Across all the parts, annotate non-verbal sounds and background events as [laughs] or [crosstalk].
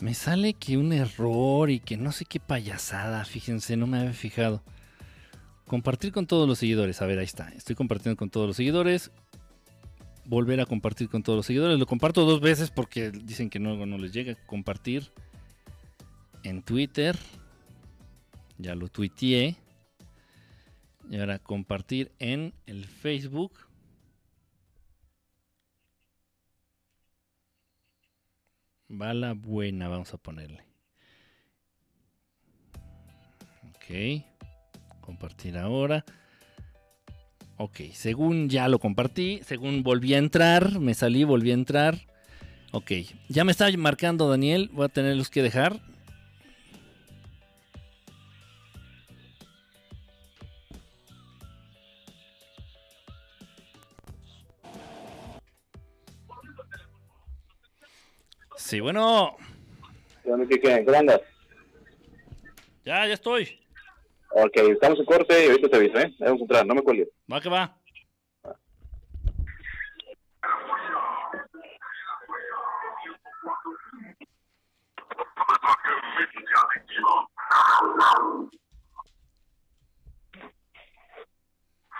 Me sale que un error y que no sé qué payasada, fíjense, no me había fijado. Compartir con todos los seguidores, a ver, ahí está. Estoy compartiendo con todos los seguidores. Volver a compartir con todos los seguidores. Lo comparto dos veces porque dicen que no, no les llega. Compartir en Twitter. Ya lo tuiteé. Y ahora compartir en el Facebook. Bala buena, vamos a ponerle. Ok. Compartir ahora. Ok, según ya lo compartí, según volví a entrar, me salí, volví a entrar. Ok, ya me está marcando Daniel, voy a tenerlos que dejar. Sí, bueno. ¿Qué, andas? Ya, ya estoy. Ok, estamos en corte y ahorita te aviso, ¿eh? Vamos a entrar, no me cuelgues. Va que va.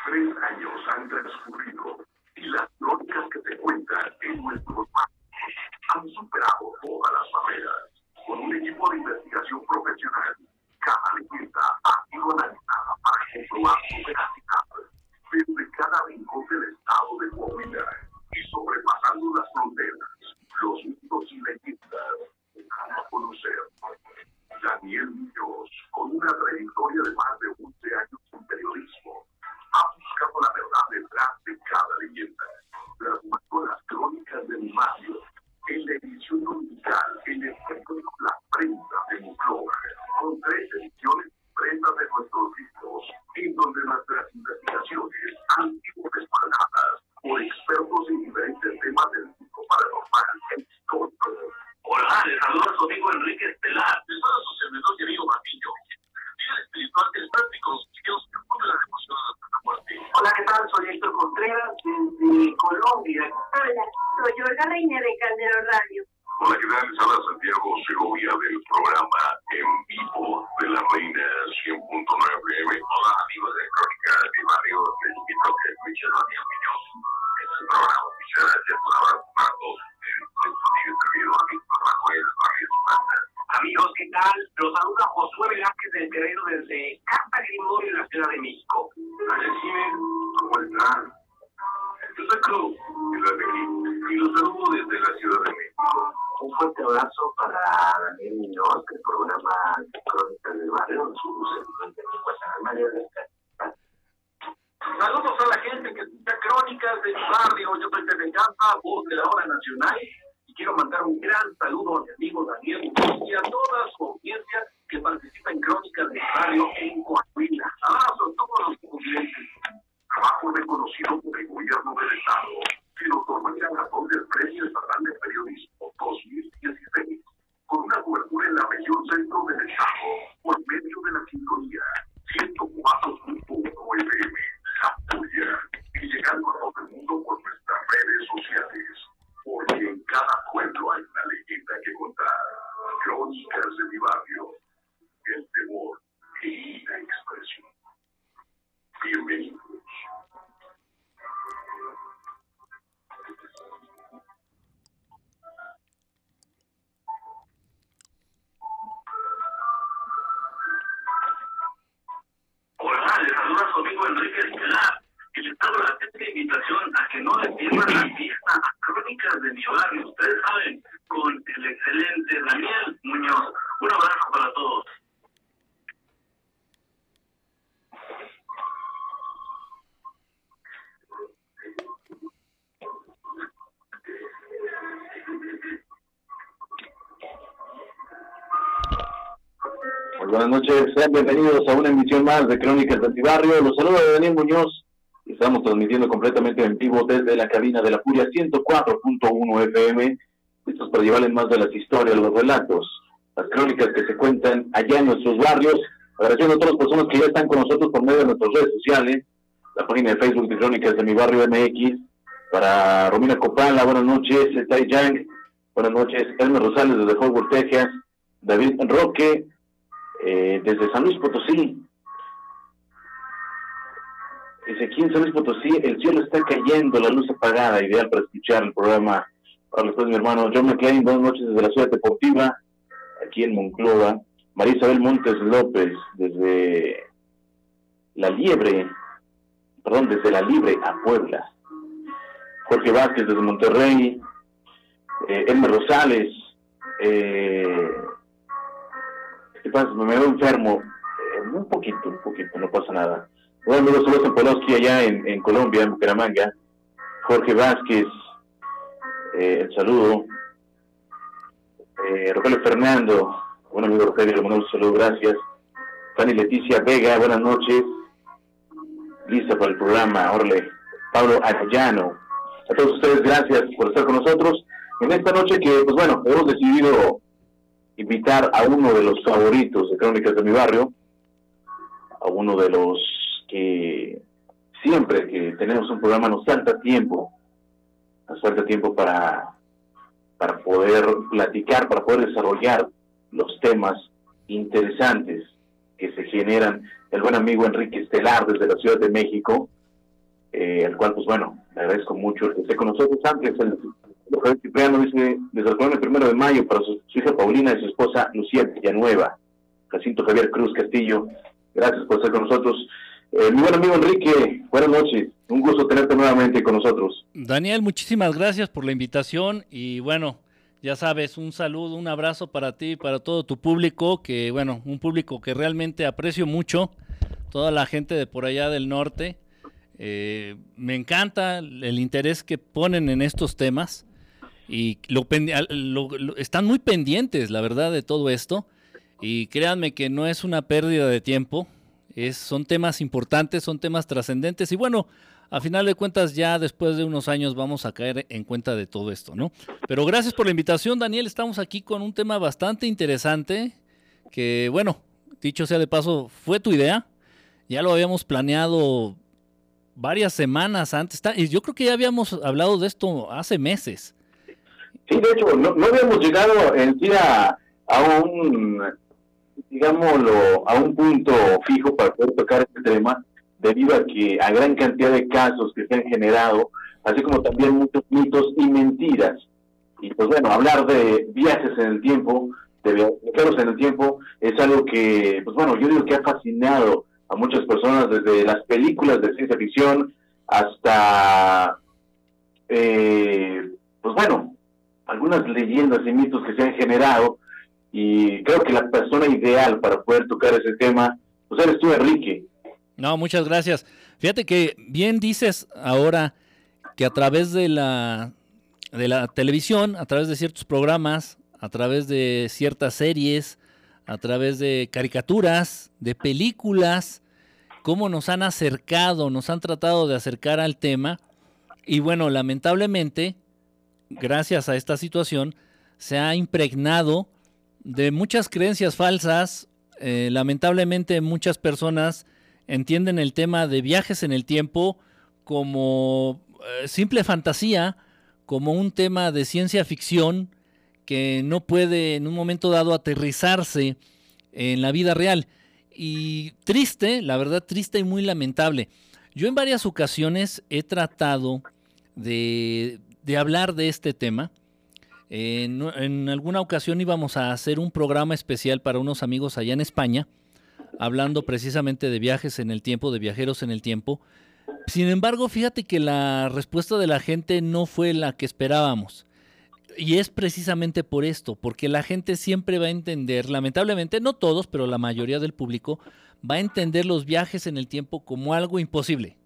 Tres años han transcurrido y las crónicas que se cuentan en nuestros han superado todas las barreras con un equipo de investigación profesional. Cada leyenda ha sido analizada para comprobar su veracidad desde cada rincón del estado de Coahuila y sobrepasando las fronteras, los mitos y leyendas van a conocer. Daniel Muñoz, con una trayectoria de más de 11 años en periodismo, ha buscado la verdad detrás de cada leyenda, plasmando las crónicas del barrio en la edición dominical en el periódico La Prensa de Moncloa, con tres ediciones impresas de nuestros libros, en donde nuestras investigaciones han sido respaldadas por expertos en diferentes temas del mundo paranormal e histórico. Hola, les saluda su amigo Enrique Estelar, de todo su servidor y amigo Martillo. Dios que pone la devoción de nuestra muerte. Hola, ¿qué tal? Soy Héctor Contreras, desde Colombia. Hola, soy Olga Reina de Calderón Radio. Hola, ¿qué tal? Les habla Santiago Segovia del programa En Vivo de la Reina 100.9 FM. Hola, amigos de Crónica de Barrio. Les invito a que escuchen a Muñoz. Este programa oficial de por abrazo para todos Amigos, ¿qué tal? Los saluda Josué Velázquez del Guerrero desde Carta Grimorio en la Ciudad de México. ¿cómo están? Yo soy Cruz, y los saludo desde la Ciudad de México. Un fuerte abrazo para Daniel Muñoz, del más de Crónicas de Antibarrio. Los saluda Daniel Muñoz. Estamos transmitiendo completamente en vivo desde la cabina de la Furia 104.1 FM. Estos para llevarles más de las historias, los relatos, las crónicas que se cuentan allá en nuestros barrios. Agradeciendo a todas las personas que ya están con nosotros por medio de nuestras redes sociales, la página de Facebook de Crónicas de mi barrio MX, para Romina Copala, buenas noches, Tai Yang, Buenas noches. Elmer Rosales desde Fort Worth, Texas. David Roque eh, desde San Luis Potosí. Dice, aquí en San Luis Potosí el cielo está cayendo, la luz apagada, ideal para escuchar el programa. Ahora después mi hermano John McCain, buenas noches desde la ciudad deportiva, aquí en Monclova. María Isabel Montes López desde La Liebre, perdón, desde La Libre a Puebla. Jorge Vázquez desde Monterrey, eh, Elmer Rosales, eh, ¿qué pasa? Me veo enfermo, eh, un poquito, un poquito, no pasa nada. Bueno, amigos, saludos en allá en, Colombia, en Bucaramanga. Jorge Vázquez, eh, el saludo. Eh, Rogelio Fernando, buen amigo Rogelio, un saludo, gracias. Fanny Leticia Vega, buenas noches. Lista para el programa, Orle. Pablo Arellano. A todos ustedes, gracias por estar con nosotros. En esta noche que, pues bueno, hemos decidido invitar a uno de los favoritos de Crónicas de mi barrio, a uno de los que siempre que tenemos un programa nos falta tiempo, nos falta tiempo para, para poder platicar, para poder desarrollar los temas interesantes que se generan. El buen amigo Enrique Estelar desde la Ciudad de México, eh, al cual, pues bueno, le agradezco mucho el que esté con nosotros antes. El, el Cipriano dice, desde primero de mayo para su, su, hija Paulina y su esposa Lucía Villanueva. Jacinto Javier Cruz Castillo, gracias por estar con nosotros. Eh, mi buen amigo Enrique, buenas noches. Un gusto tenerte nuevamente con nosotros. Daniel, muchísimas gracias por la invitación y bueno, ya sabes, un saludo, un abrazo para ti y para todo tu público, que bueno, un público que realmente aprecio mucho, toda la gente de por allá del norte. Eh, me encanta el interés que ponen en estos temas y lo, lo, lo, están muy pendientes, la verdad, de todo esto. Y créanme que no es una pérdida de tiempo, son temas importantes, son temas trascendentes y bueno, a final de cuentas ya después de unos años vamos a caer en cuenta de todo esto, ¿no? Pero gracias por la invitación, Daniel, estamos aquí con un tema bastante interesante que bueno, dicho sea de paso, fue tu idea, ya lo habíamos planeado varias semanas antes, y yo creo que ya habíamos hablado de esto hace meses. Sí, de hecho, no, no habíamos llegado en sí a un digámoslo, a un punto fijo para poder tocar este tema, debido a que a gran cantidad de casos que se han generado, así como también muchos mitos y mentiras. Y pues bueno, hablar de viajes en el tiempo, de viajeros en el tiempo, es algo que, pues bueno, yo digo que ha fascinado a muchas personas desde las películas de ciencia ficción hasta, eh, pues bueno, algunas leyendas y mitos que se han generado y creo que la persona ideal para poder tocar ese tema, pues eres tú, Enrique. No, muchas gracias. Fíjate que bien dices ahora que a través de la, de la televisión, a través de ciertos programas, a través de ciertas series, a través de caricaturas, de películas, cómo nos han acercado, nos han tratado de acercar al tema. Y bueno, lamentablemente, gracias a esta situación, se ha impregnado de muchas creencias falsas. Eh, lamentablemente muchas personas entienden el tema de viajes en el tiempo como eh, simple fantasía, como un tema de ciencia ficción que no puede en un momento dado aterrizarse en la vida real. Y triste, la verdad triste y muy lamentable. Yo en varias ocasiones he tratado de, de hablar de este tema en, alguna ocasión íbamos a hacer un programa especial para unos amigos allá en España, hablando precisamente de viajes en el tiempo, de viajeros en el tiempo. Sin embargo, fíjate que la respuesta de la gente no fue la que esperábamos. Y es precisamente por esto, porque la gente siempre va a entender, lamentablemente, no todos, pero la mayoría del público, va a entender los viajes en el tiempo como algo imposible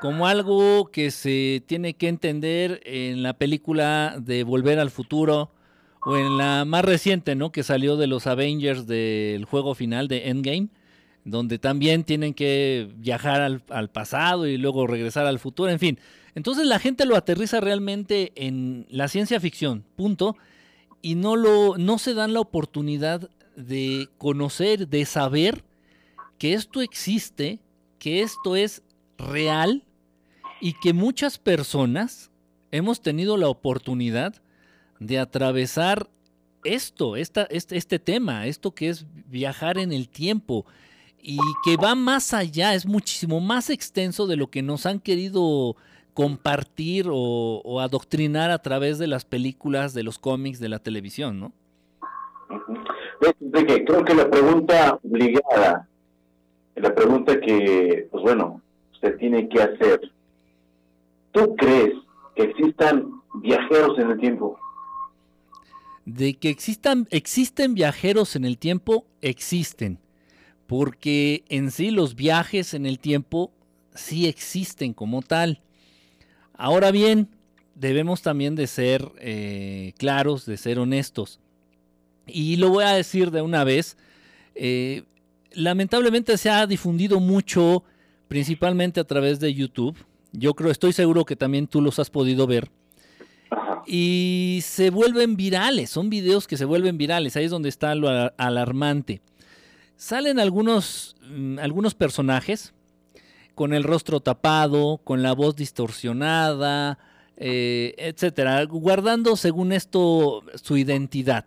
como algo que se tiene que entender en la película de Volver al Futuro o en la más reciente, ¿no? Que salió de los Avengers del juego final de Endgame, donde también tienen que viajar al, pasado y luego regresar al futuro, en fin. Entonces la gente lo aterriza realmente en la ciencia ficción, punto, y no, lo, no se dan la oportunidad de conocer, de saber que esto existe, que esto es real y que muchas personas hemos tenido la oportunidad de atravesar esto, esta, este, este tema, esto que es viajar en el tiempo y que va más allá, es muchísimo más extenso de lo que nos han querido compartir o, adoctrinar a través de las películas, de los cómics, de la televisión, ¿no? creo que la pregunta obligada, la pregunta que, pues bueno, usted tiene que hacer, ¿tú crees que existan viajeros en el tiempo? De que existan, existen viajeros en el tiempo, existen. Porque en sí los viajes en el tiempo sí existen como tal. Ahora bien, debemos también de ser eh, claros, de ser honestos. Y lo voy a decir de una vez. Eh, lamentablemente se ha difundido mucho, principalmente a través de YouTube. Yo creo, estoy seguro que también tú los has podido ver. Y se vuelven virales, son videos que se vuelven virales, ahí es donde está lo alarmante. Salen algunos, mm, algunos personajes, con el rostro tapado, con la voz distorsionada, eh, etcétera, guardando según esto su identidad,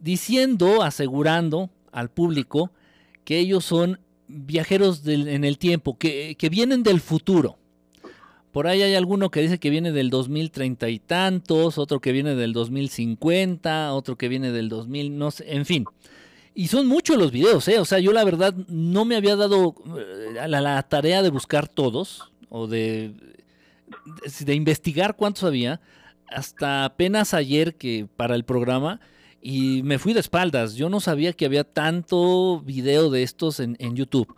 diciendo, asegurando al público que ellos son viajeros en el tiempo, que, vienen del futuro. Por ahí hay alguno que dice que viene del 2030 y tantos, otro que viene del 2050, otro que viene del 2000, no sé, en fin. Y son muchos los videos, ¿eh? O sea, yo la verdad no me había dado eh, la, la tarea de buscar todos o de, de, investigar cuántos había hasta apenas ayer que para el programa y me fui de espaldas. Yo no sabía que había tanto video de estos en, YouTube.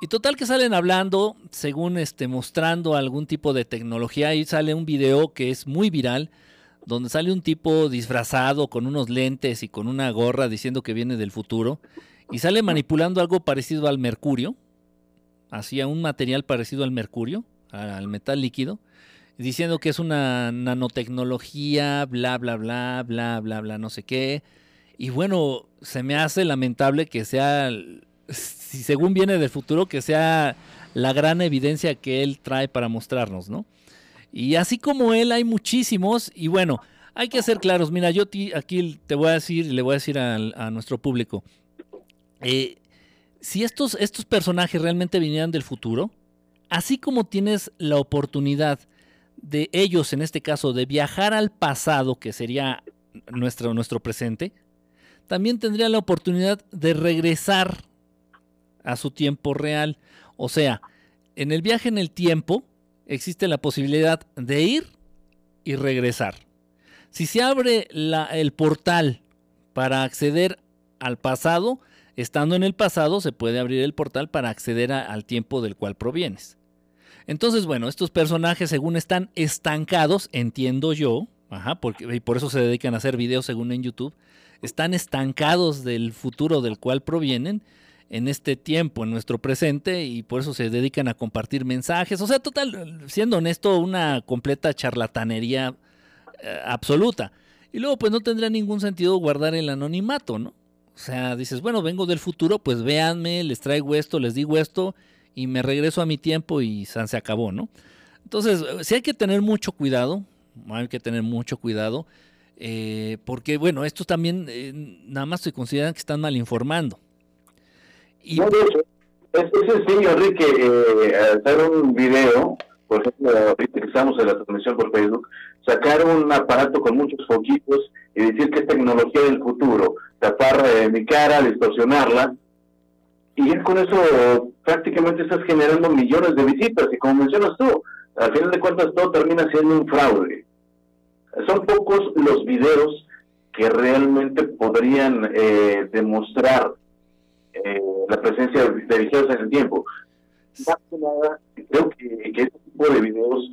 Y total que salen hablando, según este, mostrando algún tipo de tecnología. Ahí sale un video que es muy viral donde sale un tipo disfrazado con unos lentes y con una gorra diciendo que viene del futuro y sale manipulando algo parecido al mercurio, hacía un material parecido al mercurio, al metal líquido, diciendo que es una nanotecnología, bla, bla, bla, bla, bla, bla, no sé qué. Y bueno, se me hace lamentable que sea, si según viene del futuro, que sea la gran evidencia que él trae para mostrarnos, ¿no? Y así como él hay muchísimos y bueno, hay que ser claros. Mira, yo aquí te voy a decir, le voy a decir a, nuestro público, eh, si estos, estos personajes realmente vinieran del futuro, así como tienes la oportunidad de ellos, en este caso, de viajar al pasado, que sería nuestro, nuestro presente, también tendrían la oportunidad de regresar a su tiempo real. O sea, en el viaje en el tiempo, existe la posibilidad de ir y regresar. Si se abre el portal para acceder al pasado, estando en el pasado se puede abrir el portal para acceder al tiempo del cual provienes. Entonces, bueno, estos personajes según están estancados, entiendo yo, ajá, porque, y por eso se dedican a hacer videos según en YouTube, están estancados del futuro del cual provienen en este tiempo, en nuestro presente, y por eso se dedican a compartir mensajes. O sea, total, siendo honesto, una completa charlatanería eh, absoluta. Y luego, pues no tendría ningún sentido guardar el anonimato, ¿no? O sea, dices, bueno, vengo del futuro, pues véanme, les traigo esto, les digo esto, y me regreso a mi tiempo y se acabó, ¿no? Entonces, sí hay que tener mucho cuidado, hay que tener mucho cuidado, eh, porque, bueno, estos también eh, nada más se consideran que están mal informando. No, de hecho, es, sencillo, Enrique, eh, hacer un video, por ejemplo, utilizamos en la transmisión por Facebook, sacar un aparato con muchos foquitos y decir que es tecnología del futuro, tapar eh, mi cara, distorsionarla, y ya con eso prácticamente estás generando millones de visitas, y como mencionas tú, al final de cuentas todo termina siendo un fraude. Son pocos los videos que realmente podrían eh, demostrar eh, la presencia de viajeros en el tiempo. Más que nada, creo que, este tipo de videos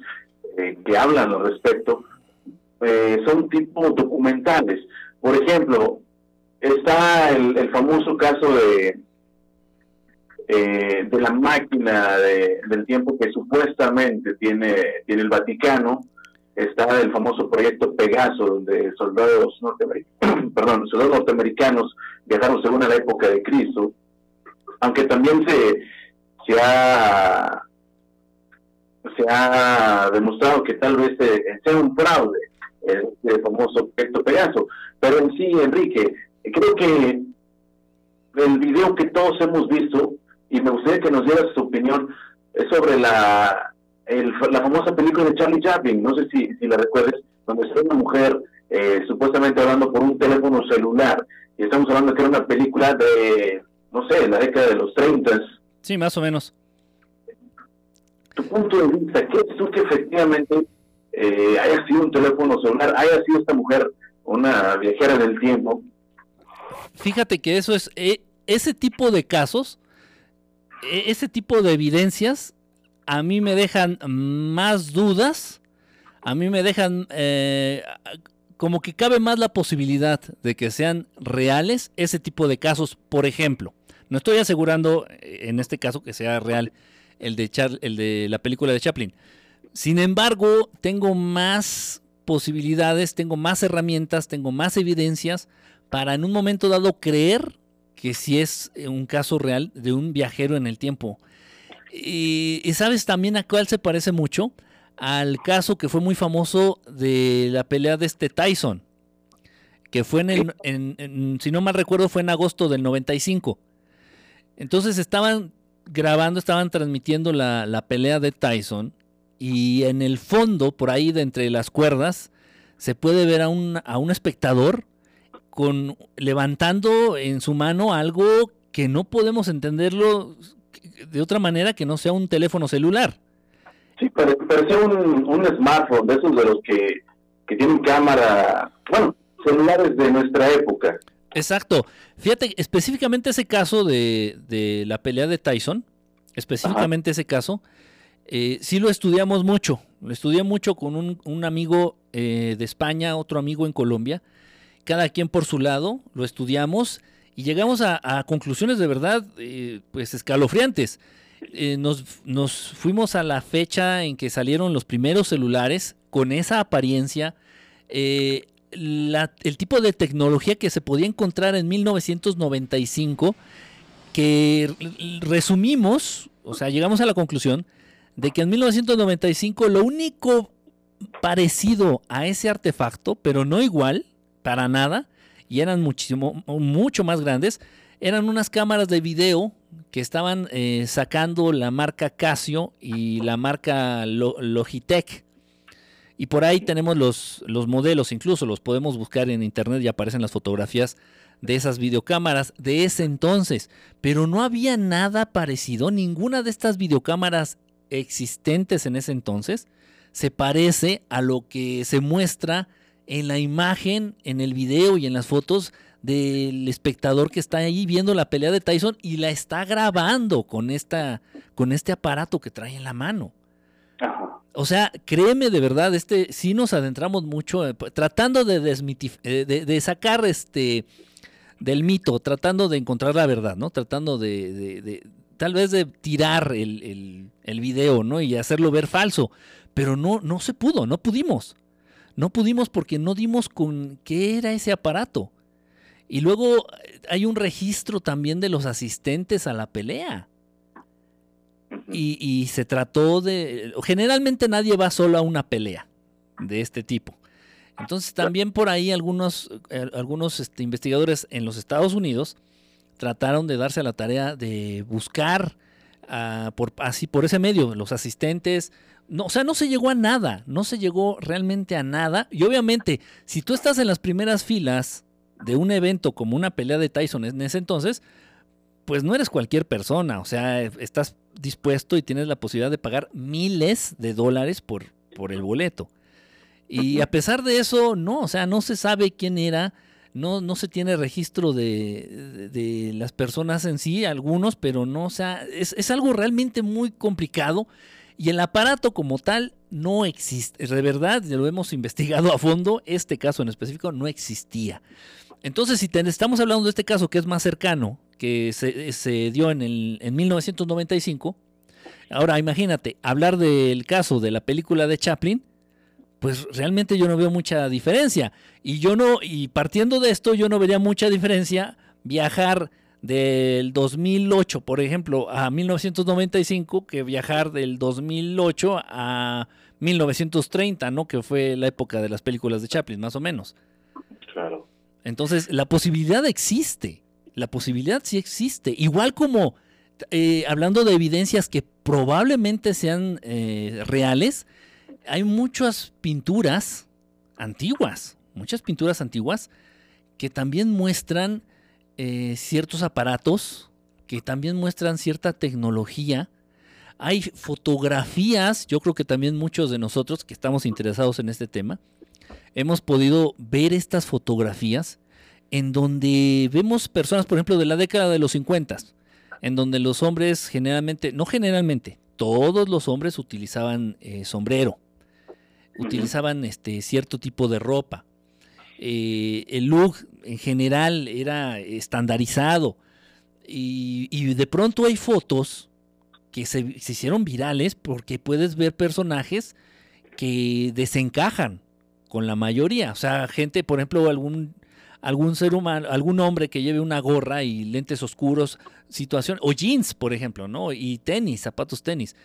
eh, que hablan al respecto eh, son tipo documentales. Por ejemplo, está el, famoso caso de de la máquina del tiempo que supuestamente tiene tiene el Vaticano está el famoso proyecto Pegaso donde soldados [clears throat] perdón soldados norteamericanos viajaron según la época de Cristo aunque también se, se ha demostrado que tal vez sea un fraude. el famoso efecto Pegaso. Pero en sí, Enrique, creo que el video que todos hemos visto, y me gustaría que nos dieras su opinión, es sobre la, la famosa película de Charlie Chaplin, no sé si, si la recuerdes, donde está una mujer eh, supuestamente hablando por un teléfono celular, y estamos hablando que era una película de, no sé, la década de los 30. Sí, más o menos. Tu punto de vista, ¿qué es tú que efectivamente eh, haya sido un teléfono celular, haya sido esta mujer una viajera del tiempo? Fíjate que eso es, eh, ese tipo de casos, ese tipo de evidencias, a mí me dejan más dudas, a mí me dejan eh, como que cabe más la posibilidad de que sean reales ese tipo de casos, por ejemplo. No estoy asegurando en este caso que sea real el de, el de la película de Chaplin. Sin embargo, tengo más posibilidades, tengo más herramientas, tengo más evidencias para en un momento dado creer que si es un caso real de un viajero en el tiempo. Y, sabes también a cuál se parece mucho al caso que fue muy famoso de la pelea de este Tyson, que fue en el, si no mal recuerdo, fue en agosto del 95. Entonces estaban grabando, estaban transmitiendo la, la pelea de Tyson y en el fondo, por ahí de entre las cuerdas, se puede ver a un, a un espectador con levantando en su mano algo que no podemos entenderlo de otra manera que no sea un teléfono celular. Sí, parece un, un smartphone, de esos de los que, que tienen cámara, bueno, celulares de nuestra época. Exacto. Fíjate, específicamente ese caso de, de la pelea de Tyson, específicamente ese caso, eh, sí lo estudiamos mucho. Lo estudié mucho con un, amigo eh, de España, otro amigo en Colombia. Cada quien por su lado, lo estudiamos y llegamos a, conclusiones de verdad eh, pues escalofriantes. Nos, nos, fuimos a la fecha en que salieron los primeros celulares con esa apariencia. el tipo de tecnología que se podía encontrar en 1995, que resumimos, o sea, llegamos a la conclusión de que en 1995 lo único parecido a ese artefacto, pero no igual, para nada, y eran muchísimo, mucho más grandes, eran unas cámaras de video que estaban eh, sacando la marca Casio y la marca Logitech. Y por ahí tenemos los, los modelos, incluso los podemos buscar en internet y aparecen las fotografías de esas videocámaras de ese entonces. Pero no había nada parecido, ninguna de estas videocámaras existentes en ese entonces se parece a lo que se muestra en la imagen, en el video y en las fotos del espectador que está ahí viendo la pelea de Tyson y la está grabando con, esta, con este aparato que trae en la mano. O sea, créeme de verdad, este sí nos adentramos mucho eh, tratando de, eh, de, de, sacar este del mito, tratando de encontrar la verdad, ¿no? Tratando de, tal vez de tirar el, el, video, ¿no? Y hacerlo ver falso. Pero no, no se pudo, no pudimos. No pudimos porque no dimos con qué era ese aparato. Y luego eh, hay un registro también de los asistentes a la pelea. Y, y, se trató de... Generalmente nadie va solo a una pelea de este tipo. Entonces también por ahí algunos, eh, algunos este, investigadores en los Estados Unidos trataron de darse a la tarea de buscar ah, por, así por ese medio los asistentes. No, o sea, no se llegó a nada, no se llegó realmente a nada. Y obviamente, si tú estás en las primeras filas de un evento como una pelea de Tyson en ese entonces, pues no eres cualquier persona, o sea, estás dispuesto y tienes la posibilidad de pagar miles de dólares por, por el boleto. Y a pesar de eso, no, o sea, no se sabe quién era, no, no se tiene registro de, las personas en sí, algunos, pero no, o sea, es, algo realmente muy complicado y el aparato como tal no existe. De verdad, lo hemos investigado a fondo, este caso en específico no existía. Entonces, si estamos hablando de este caso que es más cercano, que se, dio en, el, en 1995, ahora imagínate, hablar del caso de la película de Chaplin, pues realmente yo no veo mucha diferencia. Y yo no, y partiendo de esto, yo no vería mucha diferencia viajar del 2008, por ejemplo, a 1995 que viajar del 2008 a 1930, ¿no? Que fue la época de las películas de Chaplin, más o menos. Claro. Entonces, la posibilidad existe. La posibilidad sí existe. Igual como, eh, hablando de evidencias que probablemente sean eh, reales, hay muchas pinturas antiguas, muchas pinturas antiguas que también muestran eh, ciertos aparatos, que también muestran cierta tecnología. Hay fotografías, yo creo que también muchos de nosotros que estamos interesados en este tema, hemos podido ver estas fotografías en donde vemos personas, por ejemplo, de la década de los 50, en donde los hombres generalmente, no generalmente, todos los hombres utilizaban eh, sombrero, utilizaban este cierto tipo de ropa. Eh, el look en general era estandarizado. Y, de pronto hay fotos que se, hicieron virales porque puedes ver personajes que desencajan con la mayoría. O sea, gente, por ejemplo, algún, algún ser humano, algún hombre que lleve una gorra y lentes oscuros, situación, o jeans, por ejemplo, ¿no? Y tenis, zapatos tenis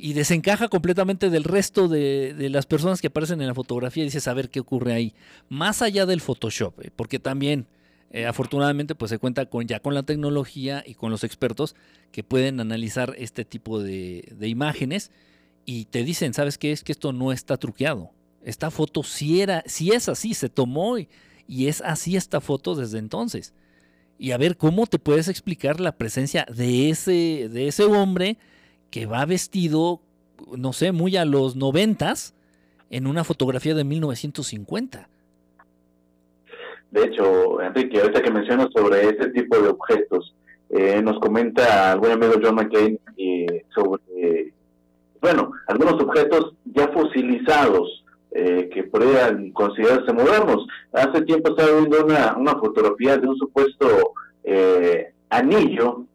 y desencaja completamente del resto de, las personas que aparecen en la fotografía y dices a ver qué ocurre ahí. Más allá del Photoshop, eh, porque también eh, afortunadamente pues se cuenta con ya con la tecnología y con los expertos que pueden analizar este tipo de, imágenes y te dicen, ¿sabes qué? Es que esto no está truqueado. Esta foto sí era, si es así, se tomó y, y es así esta foto desde entonces. Y a ver cómo te puedes explicar la presencia de ese, de ese hombre que va vestido, no sé, muy a los noventas en una fotografía de 1950. De hecho, Enrique, ahorita que mencionas sobre ese tipo de objetos, eh, nos comenta algún amigo John McCain eh, sobre, bueno, algunos objetos ya fosilizados eh, que podrían considerarse modernos. Hace tiempo estaba viendo una, una fotografía de un supuesto anillo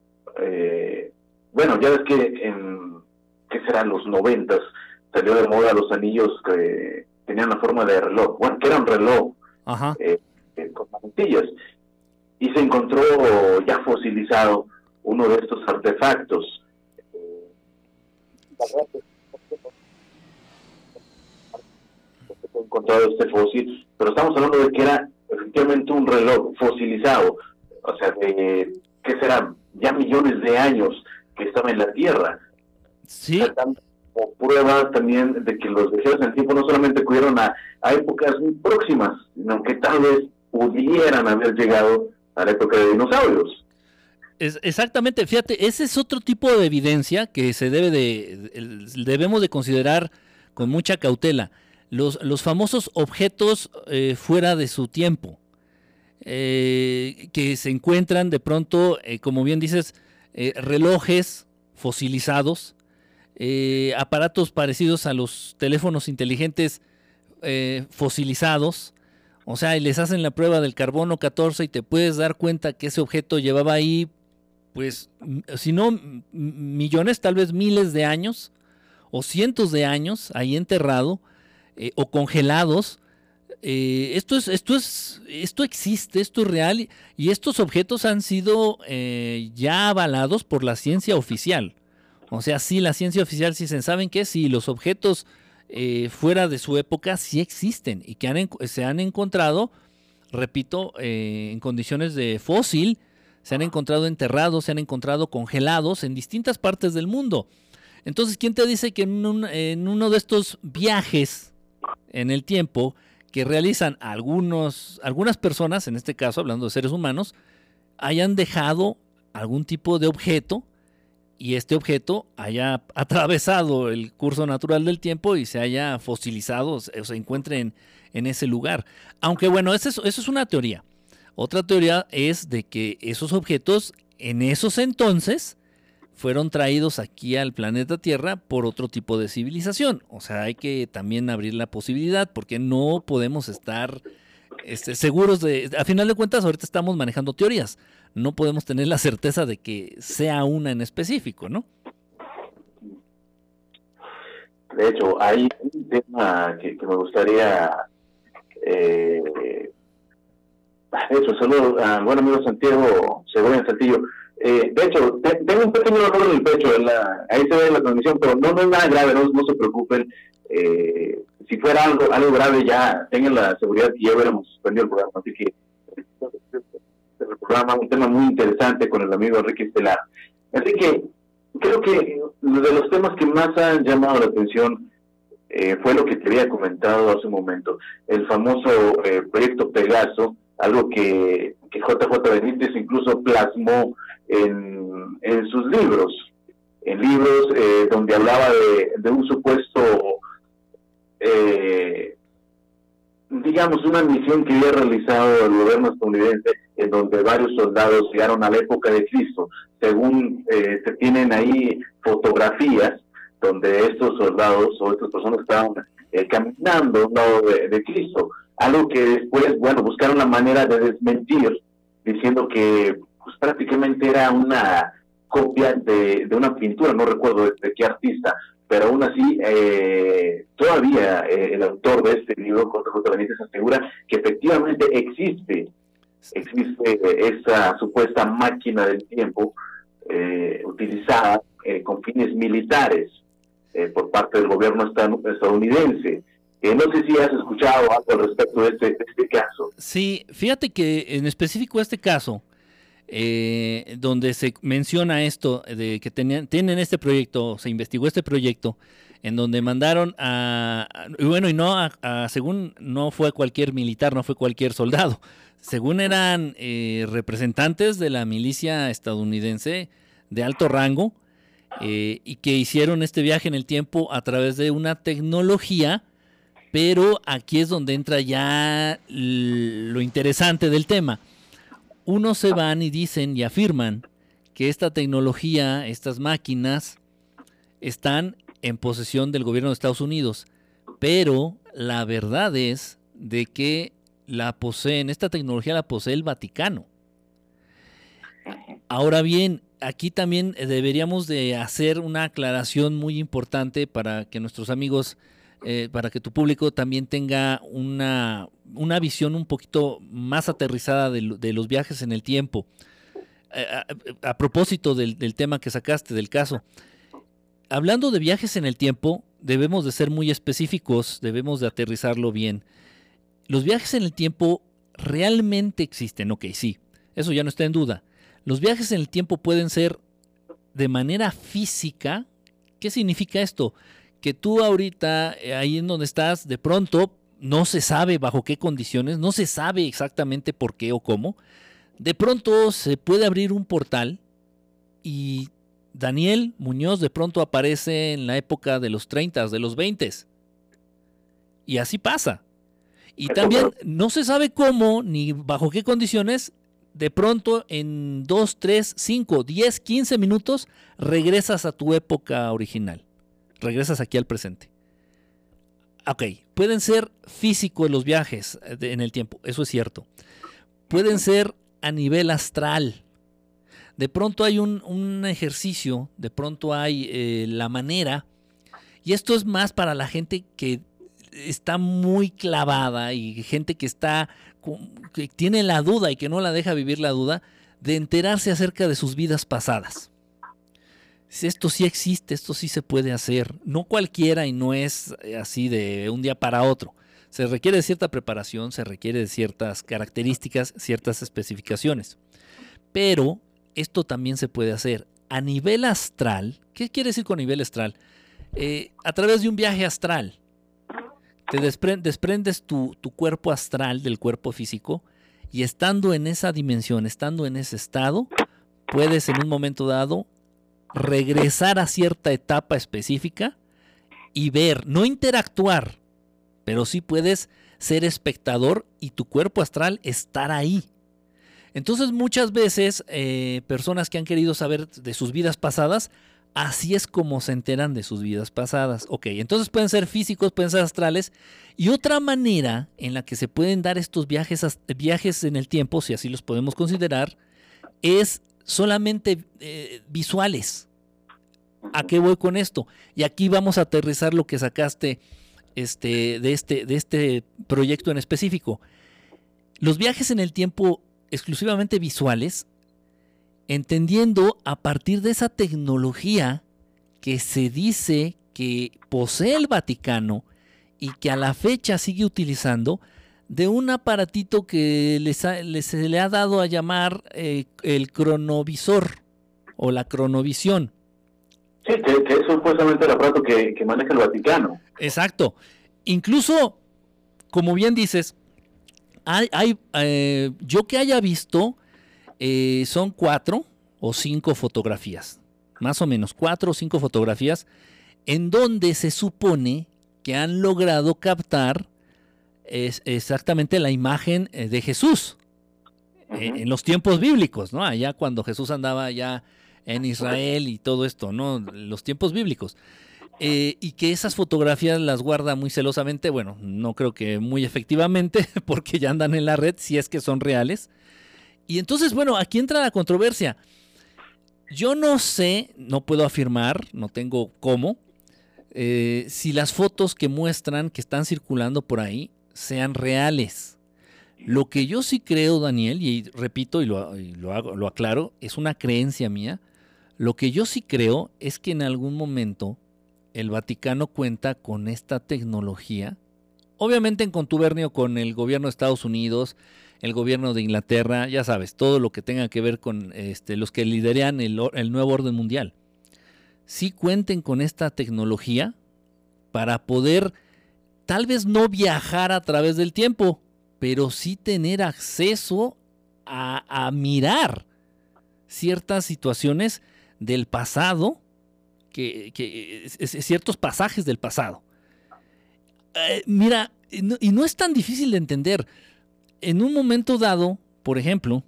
bueno, ya ves que en, ¿qué serán los noventas? Salió de moda los anillos que tenían la forma de reloj, bueno, que eran reloj, eh, eh, con mantillas. Y se encontró ya fosilizado uno de estos artefactos. encontrado este fósil, pero estamos hablando de que era efectivamente un reloj fosilizado, o sea, de, ¿qué serán? Ya millones de años que estaba en la Tierra. Sí. Como prueba también de que los viajeros en el tiempo no solamente acudieron a, épocas muy próximas, sino que tal vez pudieran haber llegado a la época de dinosaurios. Es, exactamente, fíjate, ese es otro tipo de evidencia que se debe de, debemos de considerar con mucha cautela. Los, los famosos objetos eh, fuera de su tiempo, eh, que se encuentran de pronto, eh, como bien dices, eh, relojes fosilizados, eh, aparatos parecidos a los teléfonos inteligentes eh, fosilizados, o sea, y les hacen la prueba del carbono 14 y te puedes dar cuenta que ese objeto llevaba ahí, pues, si no millones, tal vez miles de años, o cientos de años ahí enterrado, o congelados, eh, esto, es, esto, es, esto existe, esto es real y estos objetos han sido eh, ya avalados por la ciencia oficial. O sea, sí, la ciencia oficial sí se saben que sí, los objetos eh, fuera de su época sí existen y que se han encontrado, repito, en condiciones de fósil, se han encontrado enterrados, se han encontrado congelados en distintas partes del mundo. Entonces, ¿quién te dice que en uno de estos viajes en el tiempo, que realizan algunos, algunas personas, en este caso hablando de seres humanos, hayan dejado algún tipo de objeto y este objeto haya [laughs] atravesado el curso natural del tiempo y se haya fosilizado o se encuentre en, en ese lugar. Aunque bueno, eso es, eso es una teoría. Otra teoría es de que esos objetos en esos entonces fueron traídos aquí al planeta Tierra por otro tipo de civilización. O sea, hay que también abrir la posibilidad porque no podemos estar este, seguros de... A final de cuentas, ahorita estamos manejando teorías. No podemos tener la certeza de que sea una en específico, ¿no? De hecho, hay un tema que, me gustaría eh, Eso, saludos al buen amigo Santiago Segovia Santillo. Eh, de hecho, tengo un pequeño dolor en el pecho, ahí se ve la transmisión, pero no, no es nada grave, no, se preocupen. Eh, si fuera algo algo grave, ya tengan la seguridad que ya hubiéramos suspendido el programa. Así que el programa, un tema muy interesante con el amigo Enrique Estelar. Así que creo que de los temas que más han llamado la atención eh, fue lo que te había comentado hace un momento, el famoso eh, proyecto Pegaso, algo que, que JJ Benítez incluso plasmó en, en sus libros, en libros eh, donde hablaba de, de un supuesto, digamos, una misión que había realizado el gobierno estadounidense en donde varios soldados llegaron a la época de Cristo. Según se tienen ahí fotografías donde estos soldados o estas personas estaban eh, caminando a un lado de, Cristo. Algo que después, bueno, buscaron la manera de desmentir, diciendo que pues, prácticamente era una copia de, una pintura, no recuerdo de, qué artista, pero aún así eh, todavía eh, el autor de este libro, J. Benítez, asegura que efectivamente existe, existe esa supuesta máquina del tiempo utilizada con fines militares eh, por parte del gobierno estadounidense. no sé si has escuchado algo al respecto de este, este caso. Sí, fíjate que en específico este caso, eh, donde se menciona esto de que tenían, tienen este proyecto, se investigó este proyecto, en donde mandaron a, bueno, y no, a, según no fue cualquier militar, no fue cualquier soldado, según eran eh, representantes de la milicia estadounidense de alto rango, eh, y que hicieron este viaje en el tiempo a través de una tecnología, pero aquí es donde entra ya lo interesante del tema. Unos se van y dicen y afirman que esta tecnología, estas máquinas, están en posesión del gobierno de Estados Unidos, pero la verdad es de que la poseen, esta tecnología la posee el Vaticano. Ahora bien, aquí también deberíamos de hacer una aclaración muy importante para que nuestros amigos, eh, para que tu público también tenga una, una visión un poquito más aterrizada de, los viajes en el tiempo. Eh, a, propósito del, tema que sacaste, del caso, hablando de viajes en el tiempo, debemos de ser muy específicos, debemos de aterrizarlo bien. Los viajes en el tiempo realmente existen, ok, sí, eso ya no está en duda los viajes en el tiempo pueden ser de manera física. ¿Qué significa esto? Que tú ahorita, eh, ahí en donde estás, de pronto no se sabe bajo qué condiciones, no se sabe exactamente por qué o cómo. De pronto se puede abrir un portal y Daniel Muñoz de pronto aparece en la época de los 30, de los 20. Y así pasa. Y también no se sabe cómo ni bajo qué condiciones de pronto en 2, 3, 5, 10, 15 minutos regresas a tu época original. Regresas aquí al presente. Ok, pueden ser físicos los viajes eh, en el tiempo, eso es cierto. Pueden ser a nivel astral. De pronto hay un, ejercicio, de pronto hay eh, la manera, y esto es más para la gente que está muy clavada y gente que está que tiene la duda y que no la deja vivir la duda de enterarse acerca de sus vidas pasadas. Esto sí existe, esto sí se puede hacer. No cualquiera y no es eh, así de un día para otro. Se requiere de cierta preparación, se requiere de ciertas características, ciertas especificaciones. Pero esto también se puede hacer a nivel astral. ¿Qué quiere decir con nivel astral? Eh, a través de un viaje astral te desprendes tu, cuerpo astral del cuerpo físico y estando en esa dimensión, estando en ese estado, puedes en un momento dado regresar a cierta etapa específica y ver, no interactuar, pero sí puedes ser espectador y tu cuerpo astral estar ahí. Entonces muchas veces eh, personas que han querido saber de sus vidas pasadas Así es como se enteran de sus vidas pasadas. Ok, entonces pueden ser físicos, pueden ser astrales. Y otra manera en la que se pueden dar estos viajes, viajes en el tiempo, si así los podemos considerar, es solamente eh, visuales. ¿A qué voy con esto? Y aquí vamos a aterrizar lo que sacaste este, este, de este proyecto en específico. los viajes en el tiempo exclusivamente visuales, entendiendo a partir de esa tecnología que se dice que posee el Vaticano y que a la fecha sigue utilizando, de un aparatito que se le ha dado a llamar eh, el cronovisor o la cronovisión. Sí, que, es supuestamente el aparato que, maneja el Vaticano. Exacto. Incluso, como bien dices, hay, eh, yo que haya visto, eh, son cuatro o cinco fotografías, más o menos cuatro o cinco fotografías, en donde se supone que han logrado captar es exactamente la imagen eh, de Jesús en los tiempos bíblicos, ¿no? Allá cuando Jesús andaba ya en Israel y todo esto, ¿no? Los tiempos bíblicos. Eh, y que esas fotografías las guarda muy celosamente, bueno, no creo que muy efectivamente, [laughs] porque ya andan en la red, si es que son reales. Y entonces, bueno, aquí entra la controversia. Yo no sé, no puedo afirmar, no tengo cómo, eh, si las fotos que muestran, que están circulando por ahí, sean reales. Lo que yo sí creo, Daniel, y repito y lo, hago, lo aclaro, es una creencia mía. Lo que yo sí creo es que en algún momento el Vaticano cuenta con esta tecnología, obviamente en contubernio con el gobierno de Estados Unidos, el gobierno de Inglaterra, ya sabes, todo lo que tenga que ver con este, los que lideran el, el nuevo orden mundial. Sí cuenten con esta tecnología para poder tal vez no viajar a través del tiempo, pero sí tener acceso a, mirar ciertas situaciones del pasado, que, ciertos pasajes del pasado. Eh, mira, y no, es tan difícil de entender. En un momento dado, por ejemplo,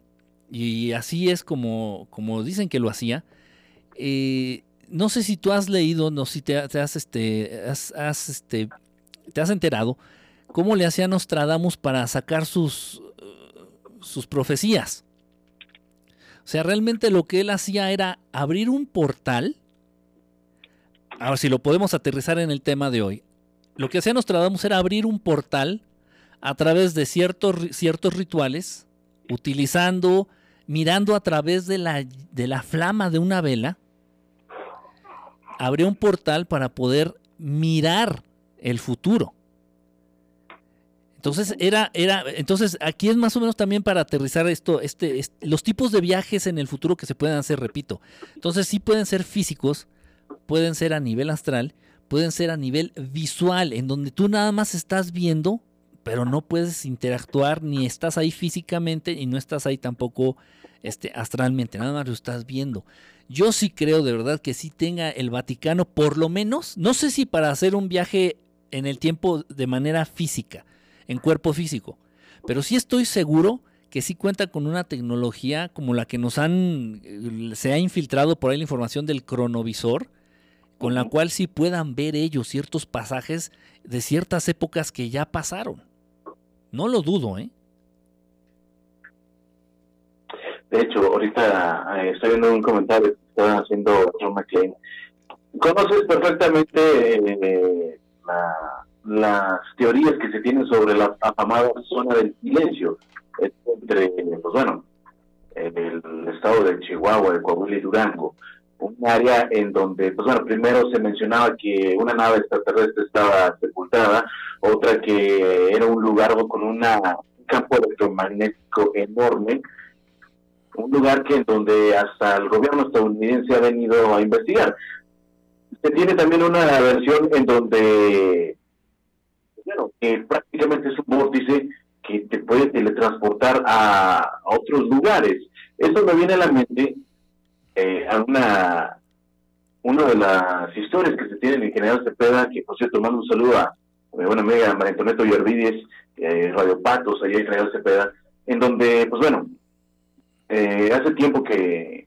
y así es como, como dicen que lo hacía, eh, no sé si tú has leído, no si te, has, este, has, este, ¿Te has enterado cómo le hacía Nostradamus para sacar sus, sus profecías? O sea, realmente lo que él hacía era abrir un portal. Ahora, si lo podemos aterrizar en el tema de hoy. Lo que hacía Nostradamus era abrir un portal a través de ciertos, ciertos rituales, utilizando, mirando a través de la, de la flama de una vela. Abrió un portal para poder mirar el futuro. Entonces era, era, entonces aquí es más o menos también para aterrizar esto, este, los tipos de viajes en el futuro que se pueden hacer, repito. Entonces sí pueden ser físicos, pueden ser a nivel astral, pueden ser a nivel visual, en donde tú nada más estás viendo, pero no puedes interactuar ni estás ahí físicamente y no estás ahí tampoco este, astralmente, nada más lo estás viendo. Yo sí creo de verdad que sí tenga el Vaticano, por lo menos, no sé si para hacer un viaje en el tiempo de manera física, en cuerpo físico. Pero sí estoy seguro que sí cuenta con una tecnología como la que nos han, eh, se ha infiltrado por ahí la información del cronovisor, con la cual sí puedan ver ellos ciertos pasajes de ciertas épocas que ya pasaron. No lo dudo, ¿eh? De hecho, ahorita eh, estoy viendo un comentario que estaba haciendo John McClane. Conoces perfectamente eh, las teorías que se tienen sobre la afamada zona del silencio entre, pues bueno, el estado de Chihuahua, de Coahuila y Durango, un área en donde, pues bueno, primero se mencionaba que una nave extraterrestre estaba sepultada, otra que era un lugar con un campo electromagnético enorme, un lugar que en donde hasta el gobierno estadounidense ha venido a investigar se tiene también una versión en donde, bueno, que prácticamente es un vórtice que te puede teletransportar a, otros lugares. Eso me viene a la mente eh, a una, una de las historias que se tienen en General Cepeda, que por cierto mando un saludo a mi buena amiga María Antoneto Yervides, eh, Radio Patos, allá en General Cepeda, en donde, pues bueno, eh, hace tiempo que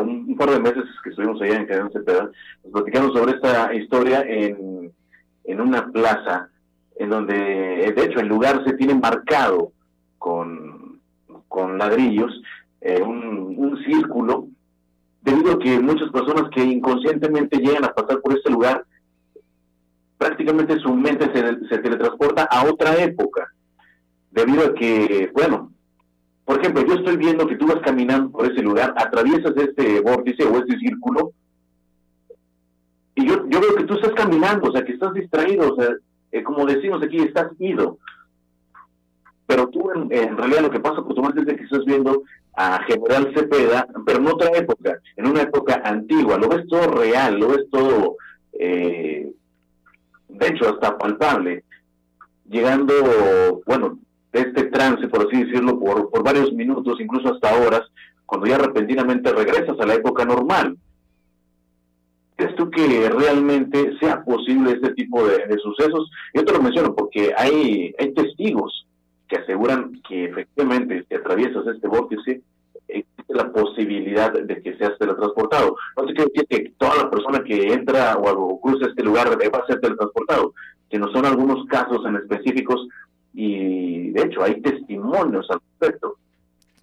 un, par de meses que estuvimos allá en Cadena Cepeda, nos platicamos sobre esta historia en, en una plaza, en donde, de hecho, el lugar se tiene marcado con, con ladrillos, eh, un, un círculo, debido a que muchas personas que inconscientemente llegan a pasar por este lugar, prácticamente su mente se, se teletransporta a otra época debido a que, bueno, por ejemplo, yo estoy viendo que tú vas caminando por ese lugar, atraviesas este vórtice o este círculo, y yo, veo que tú estás caminando, o sea, que estás distraído, o sea, eh, como decimos aquí, estás ido. Pero tú, en, realidad, lo que pasa, pues tú es que estás viendo a General Cepeda, pero en otra época, en una época antigua, lo ves todo real, lo ves todo, eh, de hecho, hasta palpable, llegando, bueno, de este trance, por así decirlo, por, por varios minutos, incluso hasta horas, cuando ya repentinamente regresas a la época normal. ¿Crees tú que realmente sea posible este tipo de, sucesos? Yo te lo menciono porque hay, hay testigos que aseguran que efectivamente si atraviesas este vórtice existe la posibilidad de que seas teletransportado. No sé qué decir que toda la persona que entra o cruza este lugar va a ser teletransportado, sino son algunos casos en específicos y de hecho hay testimonios al respecto.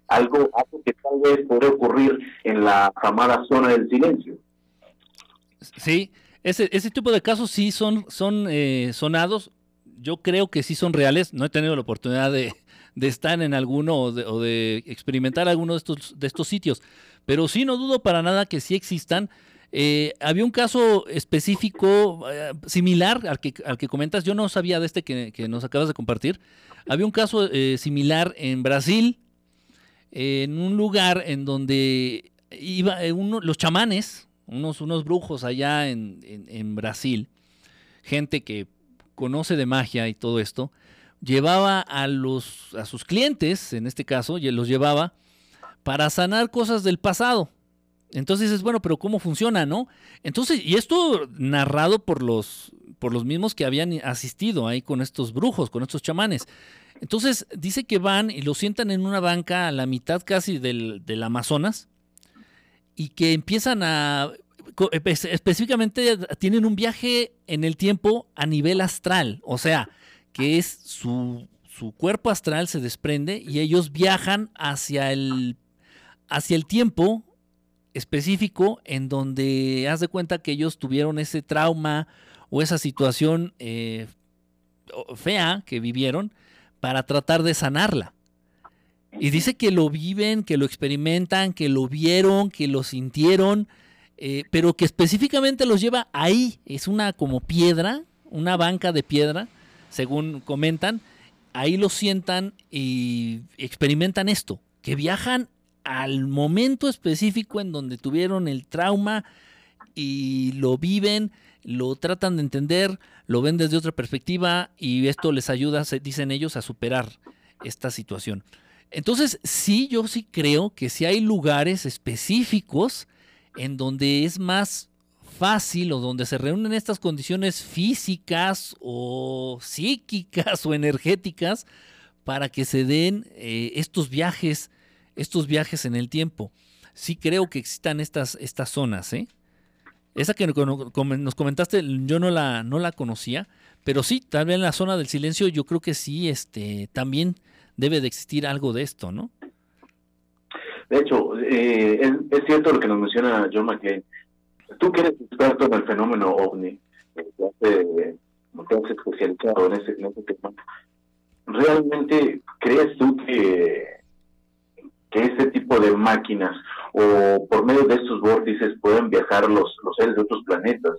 Algo, algo que tal vez puede ocurrir en la famada zona del silencio. Sí, ese, ese tipo de casos sí son, son eh, sonados. Yo creo que sí son reales. No he tenido la oportunidad de, estar en alguno o de, experimentar alguno de estos, de estos sitios. Pero sí no dudo para nada que sí existan. Eh, había un caso específico eh, similar al que, al que comentas. Yo no sabía de este que, nos acabas de compartir. Había un caso similar en Brasil, en un lugar en donde iba uno, los chamanes, unos, unos brujos allá en, en, Brasil, gente que conoce de magia y todo esto, llevaba a, los, a sus clientes, en este caso, los llevaba para sanar cosas del pasado. Entonces es bueno, pero ¿cómo funciona, no? Entonces, y esto narrado por los, por los mismos que habían asistido ahí con estos brujos, con estos chamanes. Entonces dice que van y lo sientan en una banca a la mitad casi del, del Amazonas y que empiezan a específicamente tienen un viaje en el tiempo a nivel astral, o sea, que es su, su cuerpo astral se desprende y ellos viajan hacia el, hacia el tiempo específico en donde haz de cuenta que ellos tuvieron ese trauma o esa situación eh, fea que vivieron para tratar de sanarla. Y dice que lo viven, que lo experimentan, que lo vieron, que lo sintieron, eh, pero que específicamente los lleva ahí. Es una como piedra, una banca de piedra, según comentan. Ahí lo sientan y experimentan esto, que viajan al momento específico en donde tuvieron el trauma y lo viven, lo tratan de entender, lo ven desde otra perspectiva y esto les ayuda, dicen ellos, a superar esta situación. Entonces, sí, yo sí creo que si hay lugares específicos en donde es más fácil o donde se reúnen estas condiciones físicas o psíquicas o energéticas para que se den eh, estos viajes, estos viajes en el tiempo. Sí creo que existan estas, estas zonas, ¿eh? Esa que nos comentaste, yo no la, no la conocía, pero sí, tal vez en la zona del silencio yo creo que sí, este, también debe de existir algo de esto, ¿no? De hecho, eh, es, cierto lo que nos menciona John McCain. Tú que eres experto en el fenómeno ovni, eh, te has especializado en ese, en ese tema, ¿realmente crees tú que, que este tipo de máquinas o por medio de estos vórtices pueden viajar los, los seres de otros planetas?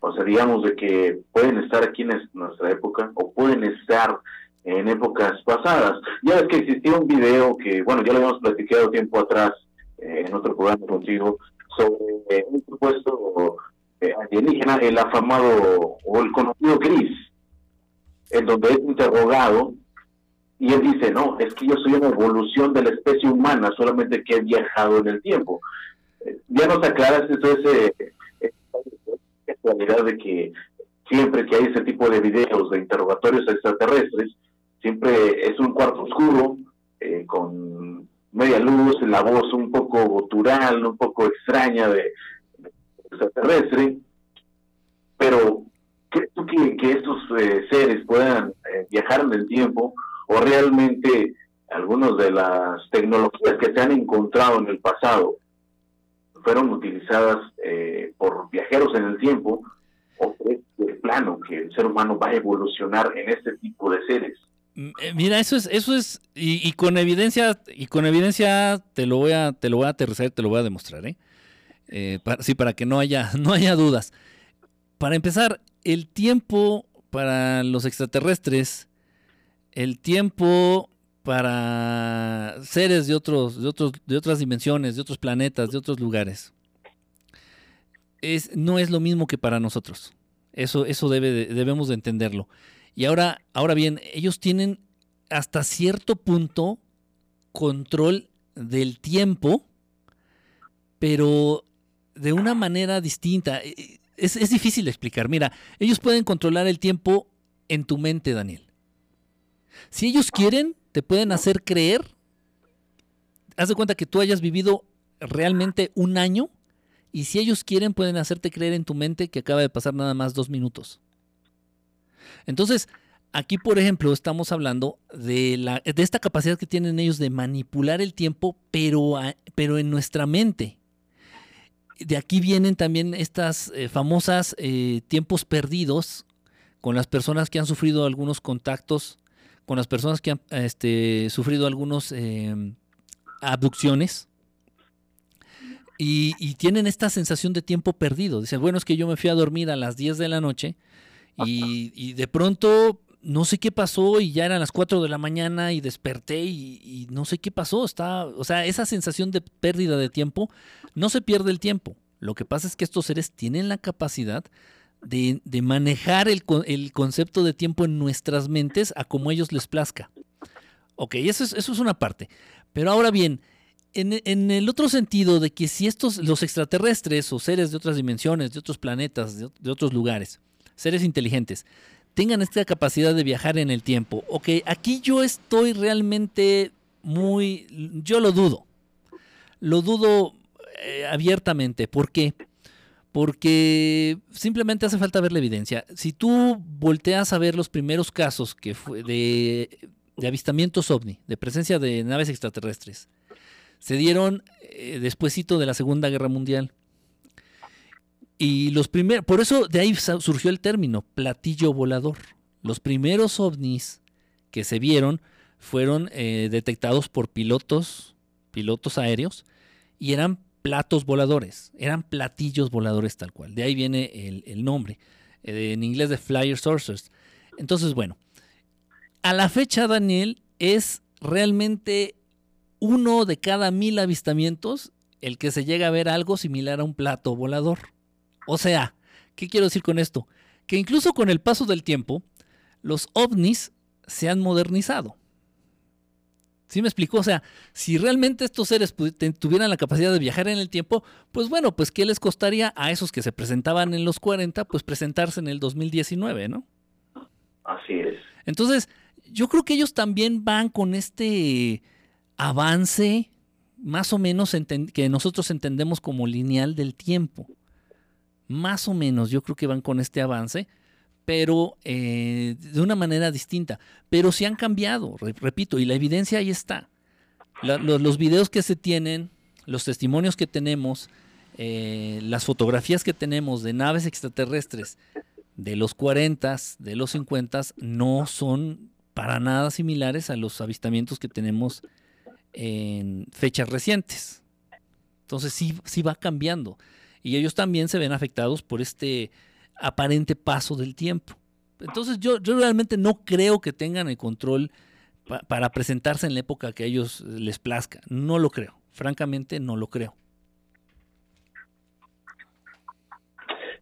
O sea, digamos de que pueden estar aquí en nuestra época o pueden estar en épocas pasadas. Ya ves que existía un video que, bueno, ya lo habíamos platicado tiempo atrás eh, en otro programa contigo, sobre eh, un supuesto eh, alienígena, el afamado o el conocido Gris, en donde es interrogado y él dice, no, es que yo soy una evolución de la especie humana, solamente que he viajado en el tiempo. ya nos aclaras entonces esa realidad de que siempre que hay ese tipo de videos de interrogatorios extraterrestres, siempre es un cuarto oscuro, eh, con media luz, la voz un poco gutural, un poco extraña de, extraterrestre, pero ¿crees tú que, estos eh, seres puedan eh, viajar en el tiempo o realmente algunas de las tecnologías que se han encontrado en el pasado fueron utilizadas por viajeros en el tiempo o que el plano que el ser humano va a evolucionar en este tipo de seres? Eh, mira, eso es, eso es, y, con evidencia, y con evidencia te lo voy a, te lo voy a aterrizar, te lo voy a demostrar, ¿eh? eh sí, para que no haya, [laughs] no haya dudas. Para empezar, el tiempo para los extraterrestres, el tiempo para seres de otros, de otros, de otras dimensiones, de otros planetas, de otros lugares, es, no es lo mismo que para nosotros. Eso, eso debe debemos de entenderlo. Y ahora, ahora bien, ellos tienen hasta cierto punto control del tiempo, pero de una manera distinta. Es, es, difícil de explicar. Mira, ellos pueden controlar el tiempo en tu mente, Daniel. Si ellos quieren, te pueden hacer creer. Haz de cuenta que tú hayas vivido realmente un año y si ellos quieren pueden hacerte creer en tu mente que acaba de pasar nada más dos minutos. Entonces, aquí, por ejemplo, estamos hablando de, la, de esta capacidad que tienen ellos de manipular el tiempo, pero, pero en nuestra mente. De aquí vienen también estas eh, famosas eh, tiempos perdidos con las personas que han sufrido algunos contactos, con las personas que han este, sufrido algunos em, abducciones. Y, y, tienen esta sensación de tiempo perdido. Dicen, bueno, es que yo me fui a dormir a las 10 de la noche y, de pronto no sé qué pasó y ya eran las 4 de la mañana y desperté y, no sé qué pasó. Está, o sea, esa sensación de pérdida de tiempo, no se pierde el tiempo. Lo que pasa es que estos seres tienen la capacidad de, manejar el, el, concepto de tiempo en nuestras mentes a como ellos les plazca. Ok, eso es, eso es una parte. Pero ahora bien, en, en, el otro sentido de que si estos, los extraterrestres o seres de otras dimensiones, de otros planetas, de otros lugares, seres inteligentes, tengan esta capacidad de viajar en el tiempo. Ok, aquí yo estoy realmente muy... Yo lo dudo. Lo dudo eh, abiertamente. ¿Por qué? Porque simplemente hace falta ver la evidencia. Si tú volteas a ver los primeros casos que fue de, de avistamientos ovni, de presencia de naves extraterrestres, se dieron eh, de la Segunda Guerra Mundial. Y los primeros, por eso de ahí surgió el término platillo volador. Los primeros ovnis que se vieron fueron eh, detectados por pilotos, pilotos aéreos, y eran platos voladores, eran platillos voladores tal cual. De ahí viene el, nombre, eh, en inglés de flyer sources. Entonces, bueno, a la fecha, Daniel, es realmente uno de cada mil avistamientos el que se llega a ver algo similar a un plato volador. O sea, ¿qué quiero decir con esto? Que incluso con el paso del tiempo, los ovnis se han modernizado. ¿Sí me explico? O sea, si realmente estos seres tuvieran la capacidad de viajar en el tiempo, pues bueno, pues ¿qué les costaría a esos que se presentaban en los 40, pues presentarse en el 2019, ¿no? Así es. Entonces, yo creo que ellos también van con este avance, más o menos que nosotros entendemos como lineal del tiempo más o menos yo creo que van con este avance, pero eh, de una manera distinta. Pero sí han cambiado, repito, y la evidencia ahí está. los, videos que se tienen, los testimonios que tenemos, eh, las fotografías que tenemos de naves extraterrestres de los 40, de los 50, no son para nada similares a los avistamientos que tenemos en fechas recientes. Entonces sí, sí va cambiando y ellos también se ven afectados por este aparente paso del tiempo. Entonces yo, yo realmente no creo que tengan el control para presentarse en la época que a ellos les plazca. No lo creo. Francamente no lo creo.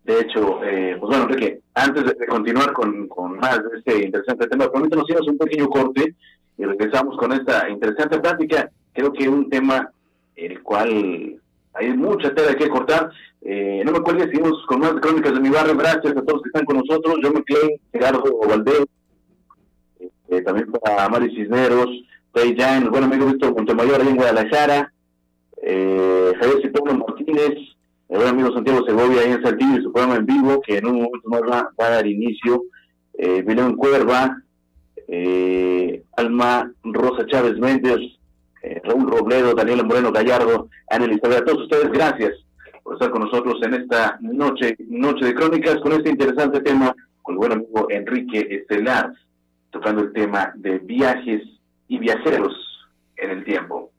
De hecho, eh, pues bueno, Enrique, antes de continuar con, con más de este interesante tema, nos hicimos un pequeño corte y regresamos con esta interesante plática. Creo que un tema el cual hay mucha tela que cortar. Eh, no me acuerdo, seguimos con más crónicas de mi barrio. Gracias a todos que están con nosotros. Yo me Klein, Gerardo Valdés, eh, también para Mari Cisneros, Tay Jan, el buen amigo Víctor Montemayor ahí en Guadalajara, eh, Javier Cipono Martínez, el buen amigo Santiago Segovia ahí en Saltillo y su programa en vivo, que en un momento más va, a dar inicio. Eh, Cuerva, eh, Alma Rosa Chávez Méndez, eh, Raúl Robledo, Daniela Moreno Gallardo, Ana Elizabeth, a todos ustedes, gracias por estar con nosotros en esta noche, noche de crónicas con este interesante tema con el buen amigo Enrique Estelar. tocando el tema de viajes y viajeros en el tiempo.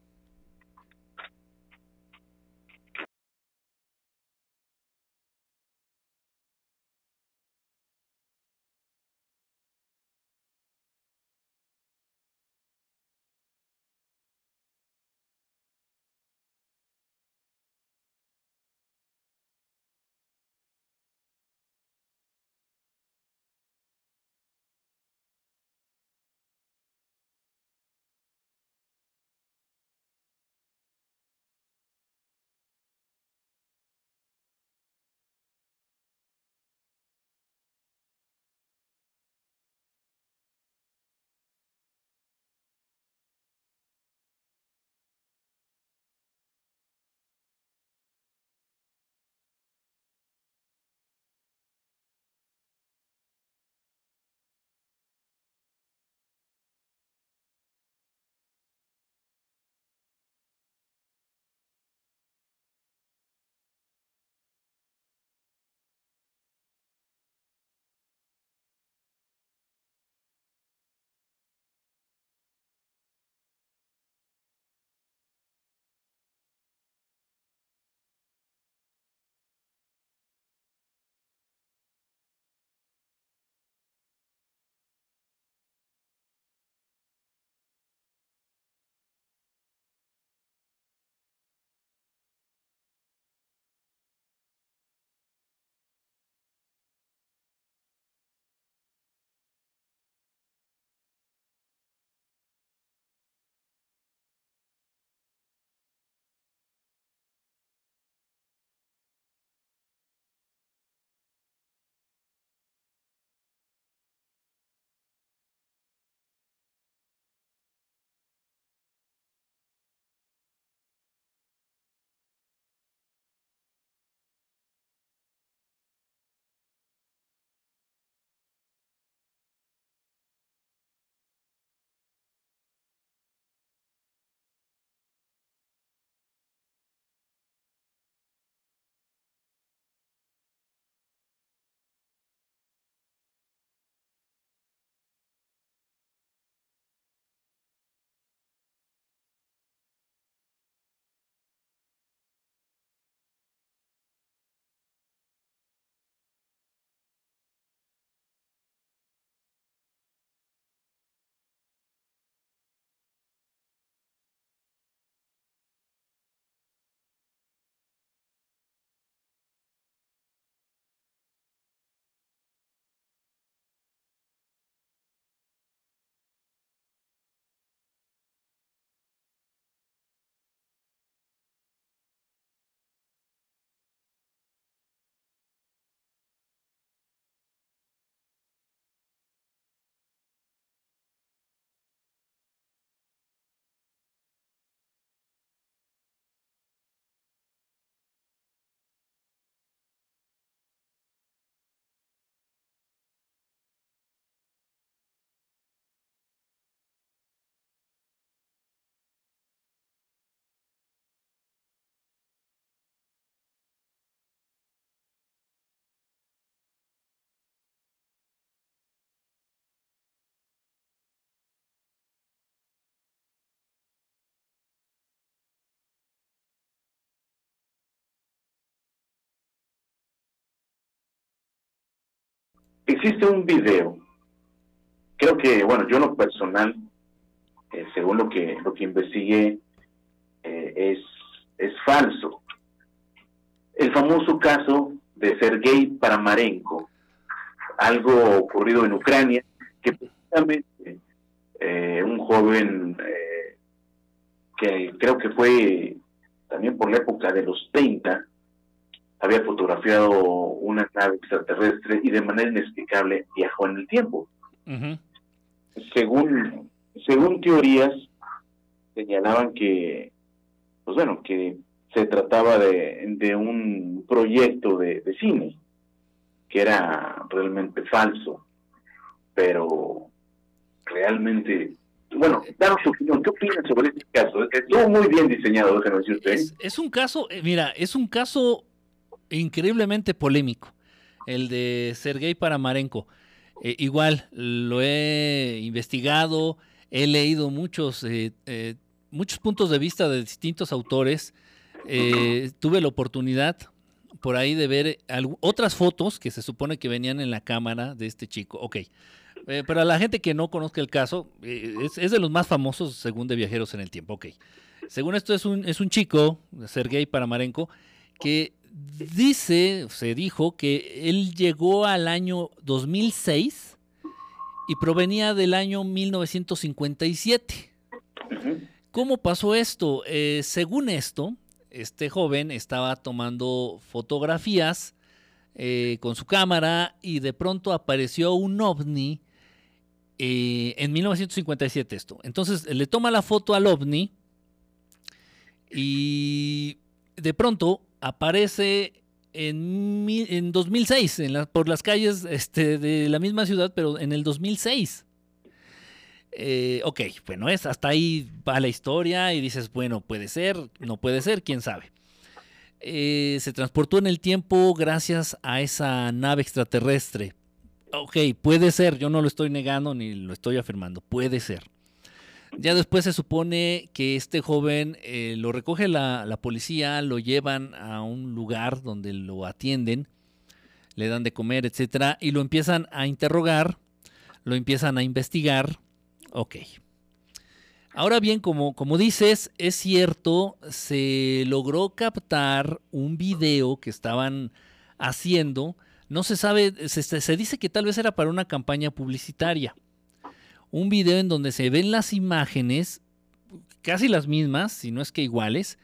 Existe un video, creo que, bueno, yo en lo personal, eh, según lo que, lo que investigué, eh, es, es falso. El famoso caso de Sergei Paramarenko, algo ocurrido en Ucrania, que precisamente eh, un joven que creo que fue también por la época de los 30, había fotografiado una nave extraterrestre y de manera inexplicable viajó en el tiempo. Según según teorías señalaban que pues bueno que se trataba de, de un proyecto de, de, cine que era realmente falso pero realmente bueno, danos su opinión. ¿Qué opinas sobre este caso? Estuvo muy bien diseñado, déjenme decir usted. Es, es un caso, eh, mira, es un caso increíblemente polémico, el de Sergei Paramarenko. Eh, igual, lo he investigado, he leído muchos, eh, eh, muchos puntos de vista de distintos autores. tuve la oportunidad por ahí de ver otras fotos que se supone que venían en la cámara de este chico. Ok, para la gente que no conozca el caso, es, es, de los más famosos según de Viajeros en el Tiempo. Ok, según esto es un, es un chico, Sergei Paramarenko, que dice, se dijo que él llegó al año 2006 y provenía del año 1957. ¿Cómo pasó esto? Eh, según esto, este joven estaba tomando fotografías eh, con su cámara y de pronto apareció un ovni eh, en 1957 esto. Entonces le toma la foto al ovni y de pronto aparece en, en 2006, en por las calles este, de la misma ciudad, pero en el 2006. Eh, ok, bueno, es, hasta ahí va la historia y dices, bueno, puede ser, no puede ser, quién sabe. Eh, se transportó en el tiempo gracias a esa nave extraterrestre. Ok, puede ser, yo no lo estoy negando ni lo estoy afirmando, puede ser. Ya después se supone que este joven eh, lo recoge la, policía, lo llevan a un lugar donde lo atienden, le dan de comer, etcétera, y lo empiezan a interrogar, lo empiezan a investigar. Ok. Ahora bien, como, como dices, es cierto, se logró captar un video que estaban haciendo. No se sabe, se, se dice que tal vez era para una campaña publicitaria un video en donde se ven las imágenes, casi las mismas, si no es que iguales,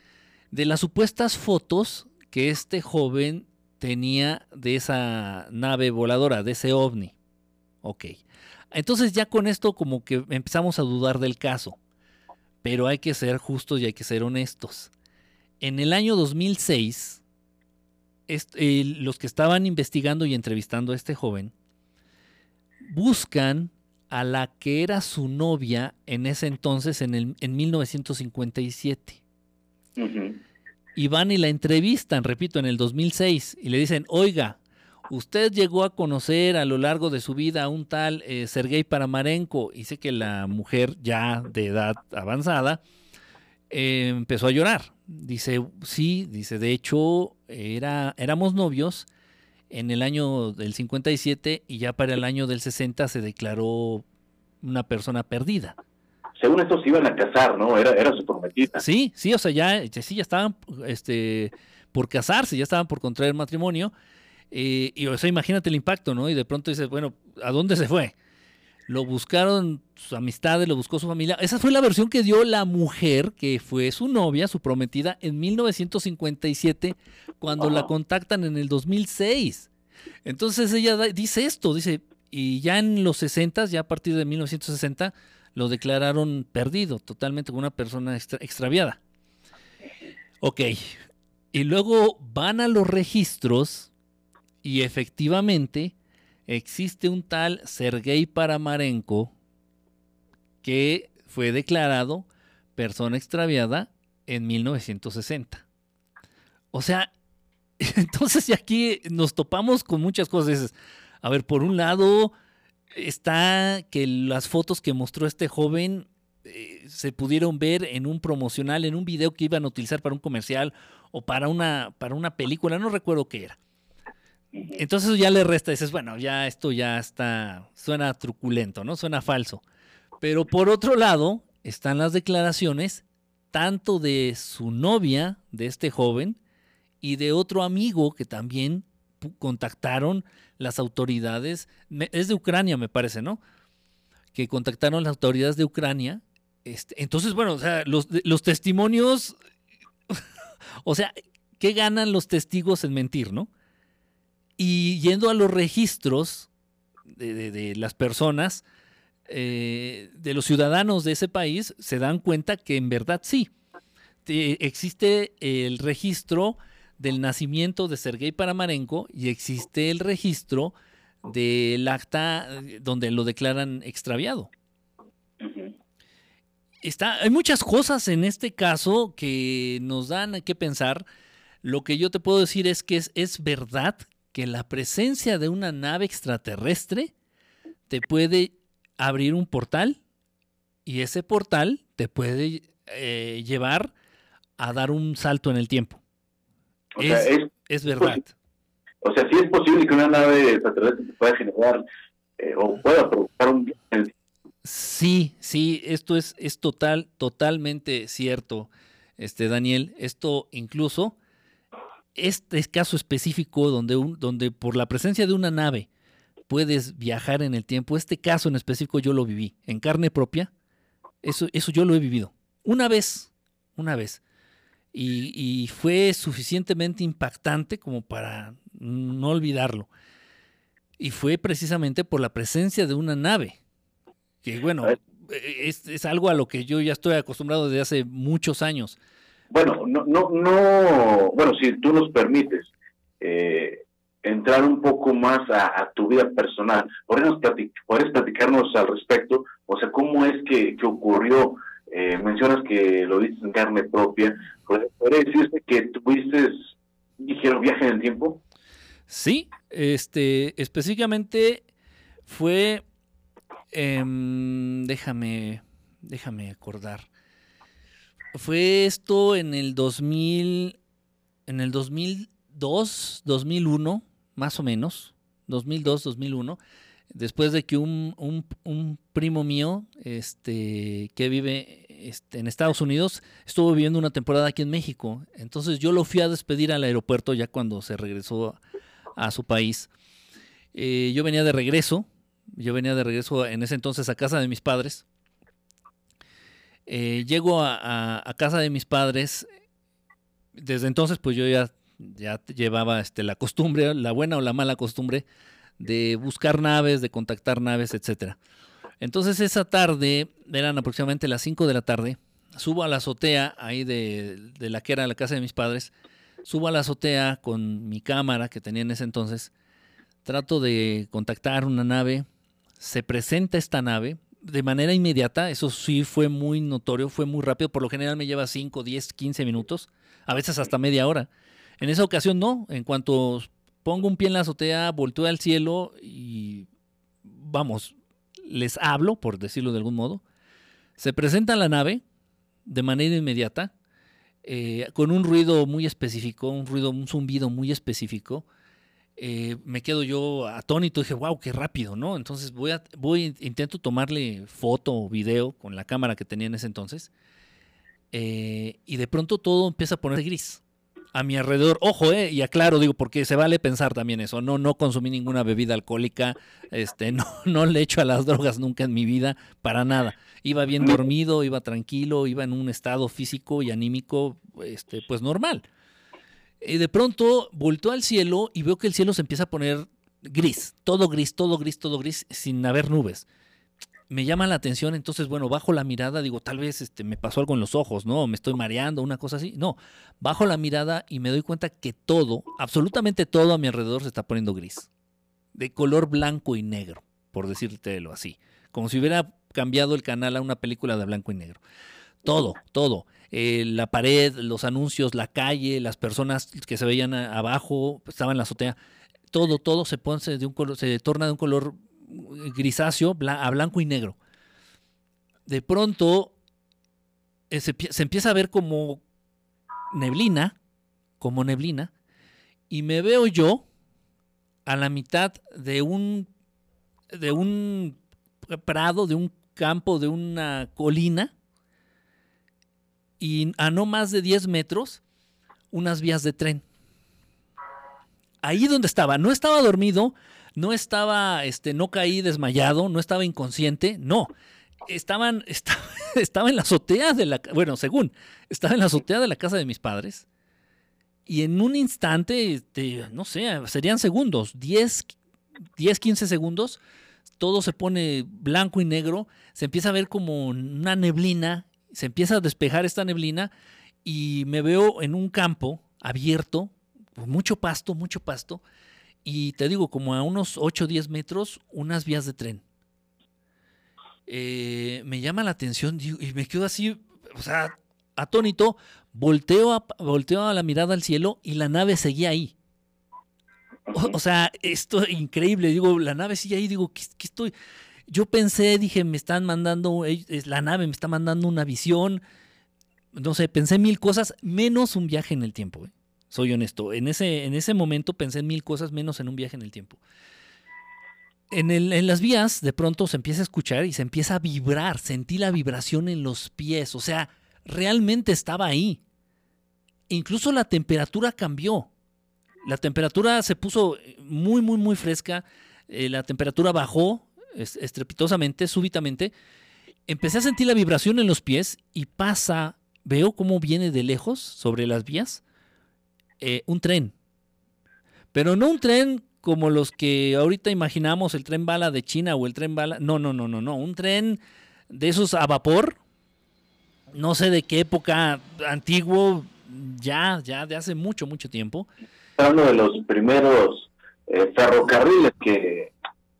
de las supuestas fotos que este joven tenía de esa nave voladora, de ese ovni. Ok. Entonces ya con esto como que empezamos a dudar del caso. Pero hay que ser justos y hay que ser honestos. En el año 2006, eh, los que estaban investigando y entrevistando a este joven buscan a la que era su novia en ese entonces, en, el, en 1957. Y van y la entrevistan, repito, en el 2006, y le dicen, oiga, usted llegó a conocer a lo largo de su vida a un tal eh, Sergei Paramarenko, y sé que la mujer ya de edad avanzada eh, empezó a llorar. Dice, sí, dice, de hecho, era, éramos novios, en el año del 57 y ya para el año del 60 se declaró una persona perdida. Según esto se iban a casar, ¿no? Era, era su prometida. Sí, sí, o sea, ya, sí, ya estaban este, por casarse, ya estaban por contraer matrimonio. Eh, y o sea, imagínate el impacto, ¿no? Y de pronto dices, bueno, ¿a dónde se fue? Lo buscaron sus amistades, lo buscó su familia. Esa fue la versión que dio la mujer, que fue su novia, su prometida, en 1957, cuando la contactan en el 2006. Entonces ella dice esto, dice, y ya en los 60, ya a partir de 1960, lo declararon perdido, totalmente como una persona extraviada. Ok, y luego van a los registros y efectivamente existe un tal Sergei Paramarenko que fue declarado persona extraviada en 1960. O sea, [laughs] entonces aquí nos topamos con muchas cosas. A ver, por un lado está que las fotos que mostró este joven eh, se pudieron ver en un promocional, en un video que iban a utilizar para un comercial o para una, para una película, no recuerdo qué era. Entonces ya le resta, dices, bueno, ya esto ya está, suena truculento, ¿no? Suena falso. Pero por otro lado, están las declaraciones tanto de su novia, de este joven, y de otro amigo que también contactaron las autoridades, es de Ucrania me parece, ¿no? Que contactaron las autoridades de Ucrania. Este, entonces, bueno, o sea, los, los testimonios, [laughs] o sea, ¿qué ganan los testigos en mentir, no? Y yendo a los registros de, las personas, eh, de los ciudadanos de ese país, se dan cuenta que en verdad sí. existe el registro del nacimiento de Sergei Paramarenko y existe el registro del acta donde lo declaran extraviado. Está, hay muchas cosas en este caso que nos dan que pensar. Lo que yo te puedo decir es que es, es verdad que la presencia de una nave extraterrestre te puede abrir un portal y ese portal te puede eh, llevar a dar un salto en el tiempo. O sea, Es, es, es verdad. o sea, sí es posible que una nave extraterrestre te pueda generar eh, o pueda provocar un Sí, sí, esto es, es total, totalmente cierto, este Daniel. Esto incluso, este caso específico donde, un, donde por la presencia de una nave puedes viajar en el tiempo, este caso en específico yo lo viví en carne propia. Eso, eso yo lo he vivido. Una vez, una vez. Y, y fue suficientemente impactante como para no olvidarlo. Y fue precisamente por la presencia de una nave. Que bueno, ver. es, es algo a lo que yo ya estoy acostumbrado desde hace muchos años. Bueno, no, no, no, bueno, si tú nos permites eh, entrar un poco más a, tu vida personal, ¿podrías, platic- platicarnos al respecto? O sea, ¿cómo es que, ocurrió? Eh, mencionas que lo viste en carne propia. ¿Podría podría decirse que tuviste ligero viaje en el tiempo? Sí, este, específicamente fue, em, déjame, déjame acordar. Fue esto en el 2000, en el 2002, 2001, más o menos, 2002, 2001, después de que un, un- primo mío, este, que vive este, en Estados Unidos, estuvo viviendo una temporada aquí en México. Entonces yo lo fui a despedir al aeropuerto ya cuando se regresó a su país. Eh, yo venía de regreso, yo venía de regreso en ese entonces a casa de mis padres. Eh, llego a, casa de mis padres. Desde entonces, pues yo ya, ya llevaba este, la costumbre, la buena o la mala costumbre, de buscar naves, de contactar naves, etcétera. Entonces esa tarde, eran aproximadamente las 5 de la tarde, subo a la azotea ahí de, de la que era la casa de mis padres, subo a la azotea con mi cámara que tenía en ese entonces, trato de contactar una nave, se presenta esta nave de manera inmediata, eso sí fue muy notorio, fue muy rápido, por lo general me lleva 5, 10, 15 minutos, a veces hasta media hora. En esa ocasión no, en cuanto pongo un pie en la azotea, volteo al cielo y vamos, les hablo, por decirlo de algún modo, se presenta la nave de manera inmediata, eh, con un ruido muy específico, un ruido, un zumbido muy específico. Eh, me quedo yo atónito, dije, wow, qué rápido, ¿no? Entonces voy a, voy, intento tomarle foto o video con la cámara que tenía en ese entonces. eh, y de pronto todo empieza a ponerse gris. A mi alrededor, ojo, eh, y aclaro, digo, porque se vale pensar también eso. No, no consumí ninguna bebida alcohólica, este, [laughs] no, no le echo a las drogas nunca en mi vida, para nada. Iba bien dormido, iba tranquilo, iba en un estado físico y anímico, este, pues normal. De pronto volteo al cielo y veo que el cielo se empieza a poner gris, todo gris, todo gris, todo gris, sin haber nubes. Me llama la atención, entonces, bueno, bajo la mirada, digo, tal vez este, me pasó algo en los ojos, ¿no? Me estoy mareando, una cosa así. No, bajo la mirada y me doy cuenta que todo, absolutamente todo a mi alrededor se está poniendo gris. De color blanco y negro, por decírtelo así. Como si hubiera cambiado el canal a una película de blanco y negro. Todo, todo. Eh, la pared, los anuncios, la calle, las personas que se veían abajo, estaban en la azotea. Todo, todo se pone de un color, se torna de un color grisáceo bla- a blanco y negro. De pronto eh, se, se empieza a ver como neblina, como neblina, y me veo yo a la mitad de un de un prado, de un campo, de una colina, y a no más de 10 metros, unas vías de tren. Ahí donde estaba, no estaba dormido, no estaba, este, no caí desmayado, no estaba inconsciente, no. Estaban, [laughs] estaba, estaba en la azotea de la, bueno, según, estaba en la azotea de la casa de mis padres. Y en un instante, este, no sé, serían segundos, 10, 10, 15 segundos, todo se pone blanco y negro, se empieza a ver como una neblina, se empieza a despejar esta neblina y me veo en un campo abierto, mucho pasto, mucho pasto, y te digo, como a unos 8 o 10 metros, unas vías de tren. Eh, me llama la atención y me quedo así, o sea, atónito, volteo a, volteo la mirada al cielo y la nave seguía ahí. O, o sea, esto es increíble. Digo, la nave sigue ahí, digo, ¿qué, qué estoy? Yo pensé, dije, me están mandando, es la nave me está mandando una visión. No sé, pensé mil cosas, menos un viaje en el tiempo. Soy honesto. En ese, en ese momento pensé en mil cosas, menos en un viaje en el tiempo. En, las vías, de pronto se empieza a escuchar y se empieza a vibrar. Sentí la vibración en los pies. O sea, realmente estaba ahí. Incluso la temperatura cambió. La temperatura se puso muy, muy, muy fresca. Eh, la temperatura bajó estrepitosamente, súbitamente. Empecé a sentir la vibración en los pies y pasa, veo cómo viene de lejos sobre las vías eh, un tren. Pero no un tren como los que ahorita imaginamos, el tren bala de China o el tren bala. No, no, no, no, no. Un tren de esos a vapor. No sé de qué época, antiguo, ya, ya de hace mucho, mucho tiempo. Uno de los primeros eh, ferrocarriles que...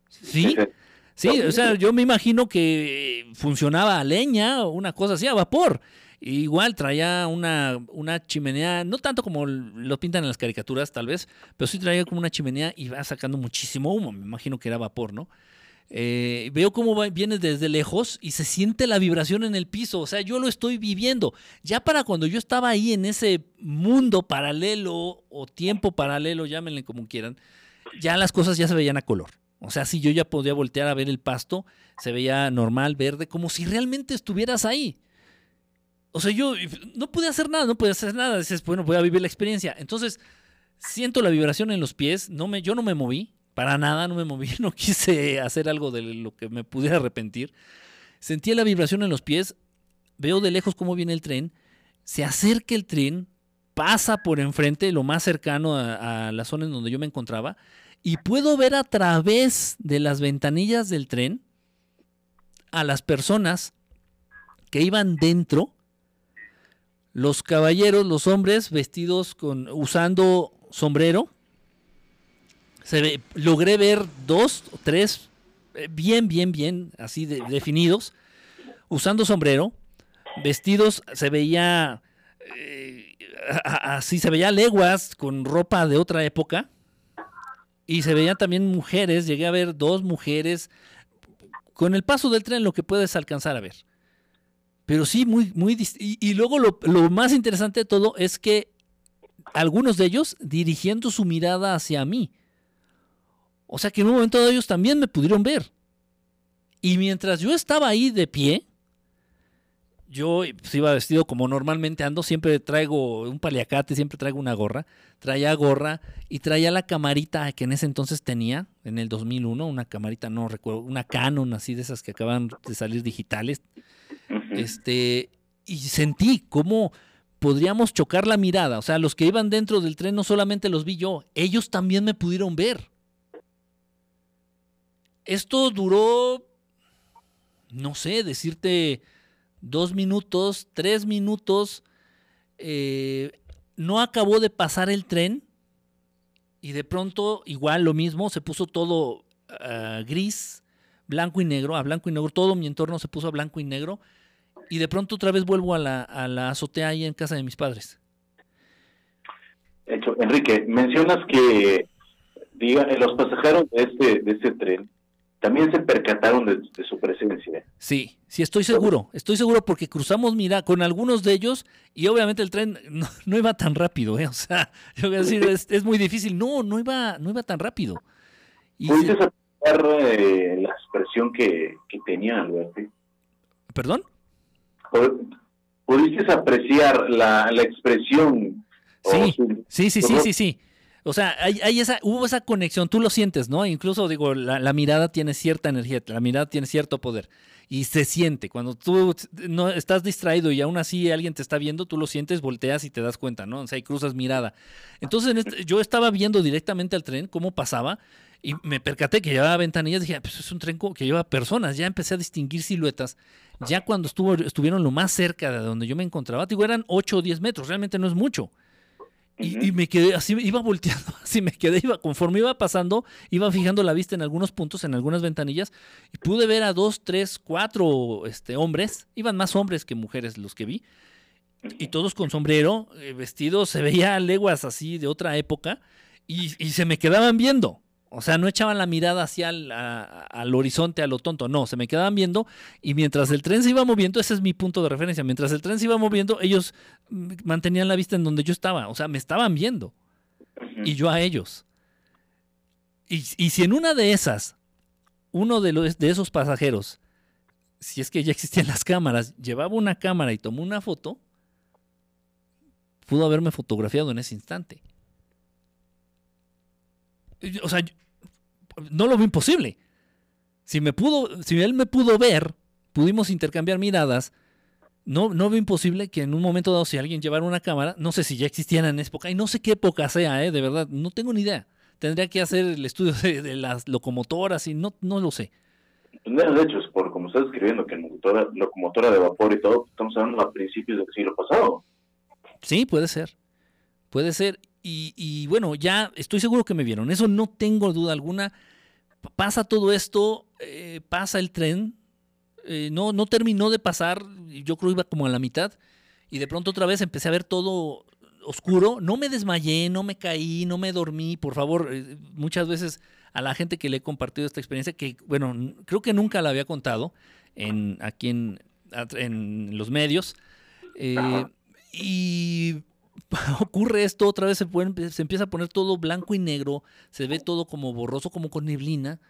Sí, que se- sí, o sea, yo me imagino que funcionaba a leña o una cosa así, a vapor. Igual traía una, una chimenea, no tanto como lo pintan en las caricaturas, tal vez, pero sí traía como una chimenea y va sacando muchísimo humo. Me imagino que era vapor, ¿no? Eh, veo cómo va- viene desde lejos y se siente la vibración en el piso. O sea, yo lo estoy viviendo. Ya para cuando yo estaba ahí en ese mundo paralelo o tiempo paralelo, llámenle como quieran, ya las cosas ya se veían a color. O sea, si yo ya podía voltear a ver el pasto, se veía normal, verde, como si realmente estuvieras ahí. O sea, yo no pude hacer nada, no pude hacer nada. Dices, bueno, voy a vivir la experiencia. Entonces, siento la vibración en los pies, no me, yo no me moví, para nada no me moví, [laughs] no quise hacer algo de lo que me pudiera arrepentir. Sentí la vibración en los pies, veo de lejos cómo viene el tren, se acerca el tren, pasa por enfrente, lo más cercano a, a la zona en donde yo me encontraba, y puedo ver a través de las ventanillas del tren a las personas que iban dentro, los caballeros, los hombres vestidos con usando sombrero. Se ve- logré ver dos o tres eh, bien, bien, bien, así de- definidos, usando sombrero, vestidos, se veía eh, así, se veía leguas con ropa de otra época. Y se veían también mujeres, llegué a ver dos mujeres. Con el paso del tren lo que puedes alcanzar a ver. Pero sí, muy, muy... y luego lo, lo más interesante de todo es que algunos de ellos dirigiendo su mirada hacia mí. O sea que en un momento de ellos también me pudieron ver. Y mientras yo estaba ahí de pie, yo pues, iba vestido como normalmente ando, siempre traigo un paliacate, siempre traigo una gorra, traía gorra y traía la camarita que en ese entonces tenía, en el 2001, una camarita, no recuerdo, una Canon así de esas que acaban de salir digitales, este, y sentí cómo podríamos chocar la mirada, o sea, los que iban dentro del tren no solamente los vi yo, ellos también me pudieron ver. Esto duró, no sé, decirte dos minutos, tres minutos, eh, no acabó de pasar el tren y de pronto igual lo mismo, se puso todo ah, gris, blanco y negro, a blanco y negro, todo mi entorno se puso a blanco y negro y de pronto otra vez vuelvo a la, a la azotea ahí en casa de mis padres. Enrique, mencionas que diga, los pasajeros de este, de este tren también se percataron de, de su presencia. Sí, sí, estoy seguro. Estoy seguro porque cruzamos mira con algunos de ellos y obviamente el tren [laughs] no, no iba tan rápido, ¿eh? O sea, [laughs] yo voy a decir, es, es muy difícil. No, no iba, no iba tan rápido. Y ¿Pudiste se- apreciar eh, la expresión que, que tenía Alberto? ¿Perdón? Pu- ¿Pudiste apreciar la, la expresión? o Sí, sí, sí, sí, Ujú. sí, sí. O sea, hay, hay esa, hubo esa conexión, tú lo sientes, ¿no? Incluso digo, la, mirada tiene cierta energía, la mirada tiene cierto poder. Y se siente. Cuando tú no estás distraído y aún así alguien te está viendo, tú lo sientes, volteas y te das cuenta, ¿no? O sea, y cruzas mirada. Entonces, en este- yo estaba viendo directamente al tren cómo pasaba y me percaté que llevaba ventanillas. Dije, "Ah, pues es un tren que lleva personas. Ya empecé a distinguir siluetas. Ya cuando estuvo, estuvieron lo más cerca de donde yo me encontraba, digo, eran 8 o 10 metros, realmente no es mucho. Y, y me quedé así, iba volteando, [laughs] así me quedé, iba, conforme iba pasando, iba fijando la vista en algunos puntos, en algunas ventanillas, y pude ver a dos, tres, cuatro este, hombres, iban más hombres que mujeres los que vi, y todos con sombrero, eh, vestidos, se veía leguas así de otra época, y, y se me quedaban viendo. O sea, no echaban la mirada hacia el, a- al horizonte a lo tonto, no, se me quedaban viendo y mientras el tren se iba moviendo, ese es mi punto de referencia, mientras el tren se iba moviendo, ellos mm, mantenían la vista en donde yo estaba, o sea, me estaban viendo y yo a ellos. Y, y si en una de esas, uno de, los, de esos pasajeros, si es que ya existían las cámaras, llevaba una cámara y tomó una foto, pudo haberme fotografiado en ese instante. O sea, no lo veo imposible. Si me pudo, si él me pudo ver, pudimos intercambiar miradas. No, no veo imposible que en un momento dado, si alguien llevara una cámara, no sé si ya existían en esa época, y no sé qué época sea, ¿eh? de verdad, no tengo ni idea. Tendría que hacer el estudio de, de las locomotoras y no, no lo sé. Pues, De hecho, es por como estás escribiendo que locomotora, locomotora de vapor y todo, estamos hablando a principios del siglo pasado. Sí, puede ser. Puede ser. Y, y bueno, ya estoy seguro que me vieron. Eso no tengo duda alguna. Pasa todo esto, eh, pasa el tren. eh, no, no terminó de pasar. Yo creo iba como a la mitad. Y de pronto otra vez empecé a ver todo oscuro. No me desmayé, no me caí, no me dormí. Por favor, eh, muchas veces a la gente que le he compartido esta experiencia, que bueno, creo que nunca la había contado en, aquí en, en los medios. y [laughs] ocurre esto, otra vez se, empieza a poner todo blanco y negro, se ve todo como borroso, como con neblina,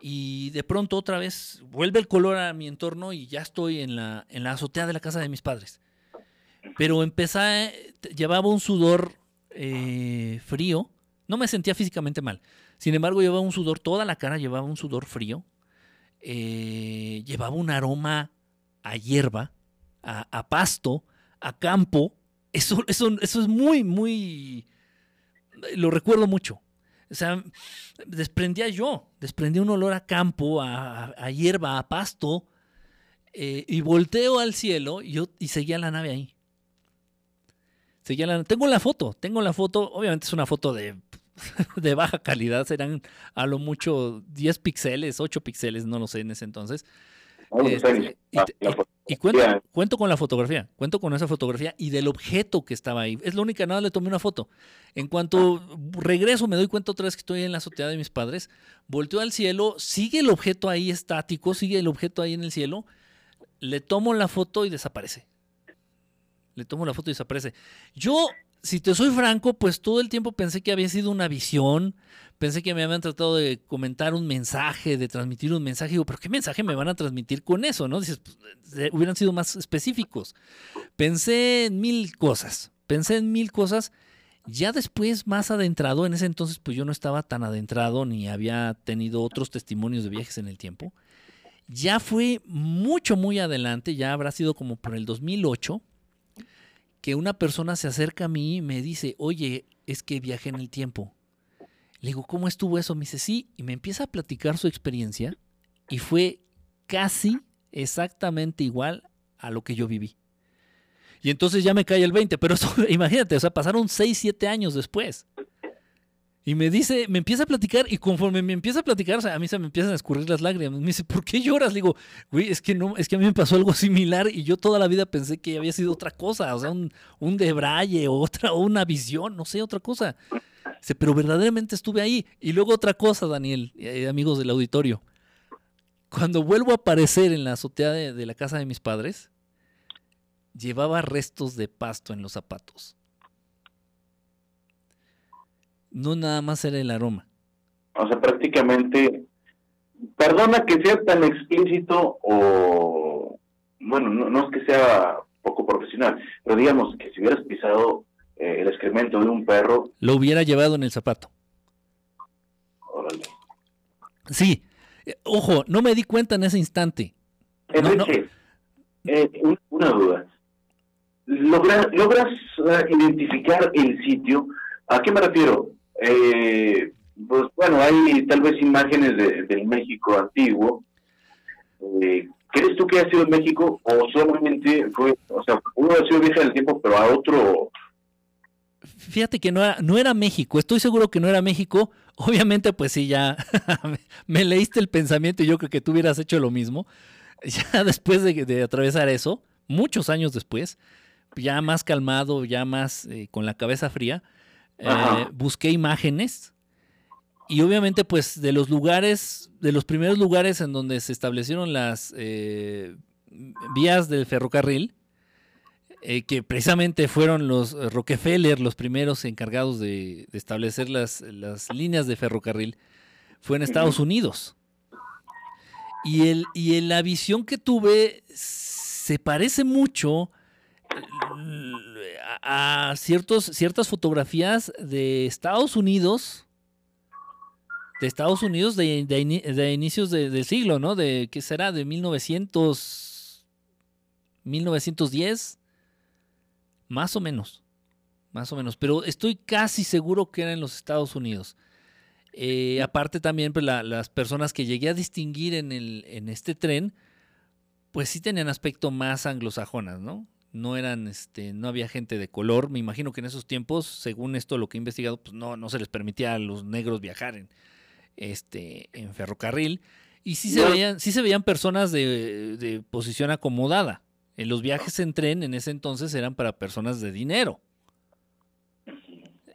y de pronto otra vez vuelve el color a mi entorno y ya estoy en la, en la azotea de la casa de mis padres. Pero empecé, llevaba un sudor eh, frío, no me sentía físicamente mal, sin embargo llevaba un sudor, toda la cara llevaba un sudor frío, eh, llevaba un aroma a hierba, a pasto, a campo, eso, eso, eso es muy, muy. Lo recuerdo mucho. O sea, desprendía yo, desprendía un olor a campo, a, a hierba, a pasto, eh, y volteo al cielo y, yo, y seguía la nave ahí. Seguía la, tengo la foto, tengo la foto, obviamente es una foto de, [laughs] de baja calidad, serán a lo mucho 10 píxeles, 8 píxeles, no lo sé en ese entonces. Este, y. Y cuento, cuento con la fotografía, cuento con esa fotografía y del objeto que estaba ahí. Es la única, nada, le tomé una foto. En cuanto regreso, me doy cuenta otra vez que estoy en la azotea de mis padres, volteo al cielo, sigue el objeto ahí estático, sigue el objeto ahí en el cielo, le tomo la foto y desaparece. Le tomo la foto y desaparece. Yo, si te soy franco, pues todo el tiempo pensé que había sido una visión, pensé que me habían tratado de comentar un mensaje, de transmitir un mensaje. Digo, pero ¿qué mensaje me van a transmitir con eso? ¿No? Dices, pues, eh, hubieran sido más específicos. Pensé en mil cosas, pensé en mil cosas. Ya después, más adentrado, en ese entonces, pues yo no estaba tan adentrado ni había tenido otros testimonios de viajes en el tiempo. Ya fue mucho, muy adelante, ya habrá sido como por el 2008, que una persona se acerca a mí y me dice, oye, es que viajé en el tiempo. Le digo, ¿cómo estuvo eso? Me dice, sí, y me empieza a platicar su experiencia y fue casi exactamente igual a lo que yo viví. Y entonces ya me cae el 20, pero eso, [laughs] imagínate, o sea, pasaron 6, 7 años después. Y me dice, me empieza a platicar y conforme me empieza a platicar, a mí se me empiezan a escurrir las lágrimas. Me dice, ¿por qué lloras? Le digo, güey, es que no, es que a mí me pasó algo similar y yo toda la vida pensé que había sido otra cosa, o sea, un, un debraye o [laughs] otra, o una visión, no sé, otra cosa. Dice, pero verdaderamente estuve ahí. Y luego otra cosa, Daniel, eh, amigos del auditorio. Cuando vuelvo a aparecer en la azotea de la casa de mis padres, llevaba restos de pasto en los zapatos. No nada más era el aroma. O sea, prácticamente, perdona que sea tan explícito o, bueno, no, no es que sea poco profesional, pero digamos que si hubieras pisado eh, el excremento de un perro, Lo hubiera llevado en el zapato. órale. Sí. Eh, Ojo, no me di cuenta en ese instante. No, Enrique, eh, un- una duda. ¿Logra- ¿Logras eh, identificar el sitio? ¿A qué me refiero? Eh, pues bueno, hay tal vez imágenes de, del México antiguo. Eh, ¿Crees tú que ha sido México o solamente fue, o sea, uno ha sido viaje del tiempo, pero a otro? Fíjate que no era, no era México, estoy seguro que no era México. [laughs] Obviamente, pues sí, ya [laughs] me- leíste el pensamiento y yo creo que tú hubieras hecho lo mismo. [laughs] Ya después de, de atravesar eso, muchos años después, ya más calmado, ya más eh, con la cabeza fría, Eh, busqué imágenes y obviamente pues de los lugares, de los primeros lugares en donde se establecieron las eh, vías del ferrocarril, eh, que precisamente fueron los Rockefeller los primeros encargados de, establecer las, las, líneas de ferrocarril, fue en Estados Unidos. Y, el, y en la visión que tuve se parece mucho a, ciertos, ciertas fotografías de Estados Unidos, de Estados Unidos de, de, inicios del siglo, ¿no? De, ¿qué será? De 1900, 1910, más o menos, más o menos, pero estoy casi seguro que era en los Estados Unidos. Eh, aparte también, pues, las personas que llegué a distinguir en, el, en este tren, pues sí tenían aspecto más anglosajonas, ¿no? No eran, este, no había gente de color. Me imagino que en esos tiempos, según esto lo que he investigado, pues no, no se les permitía a los negros viajar en, este, en ferrocarril. Y sí se veían, sí se veían personas de, posición acomodada. En los viajes en tren en ese entonces eran para personas de dinero.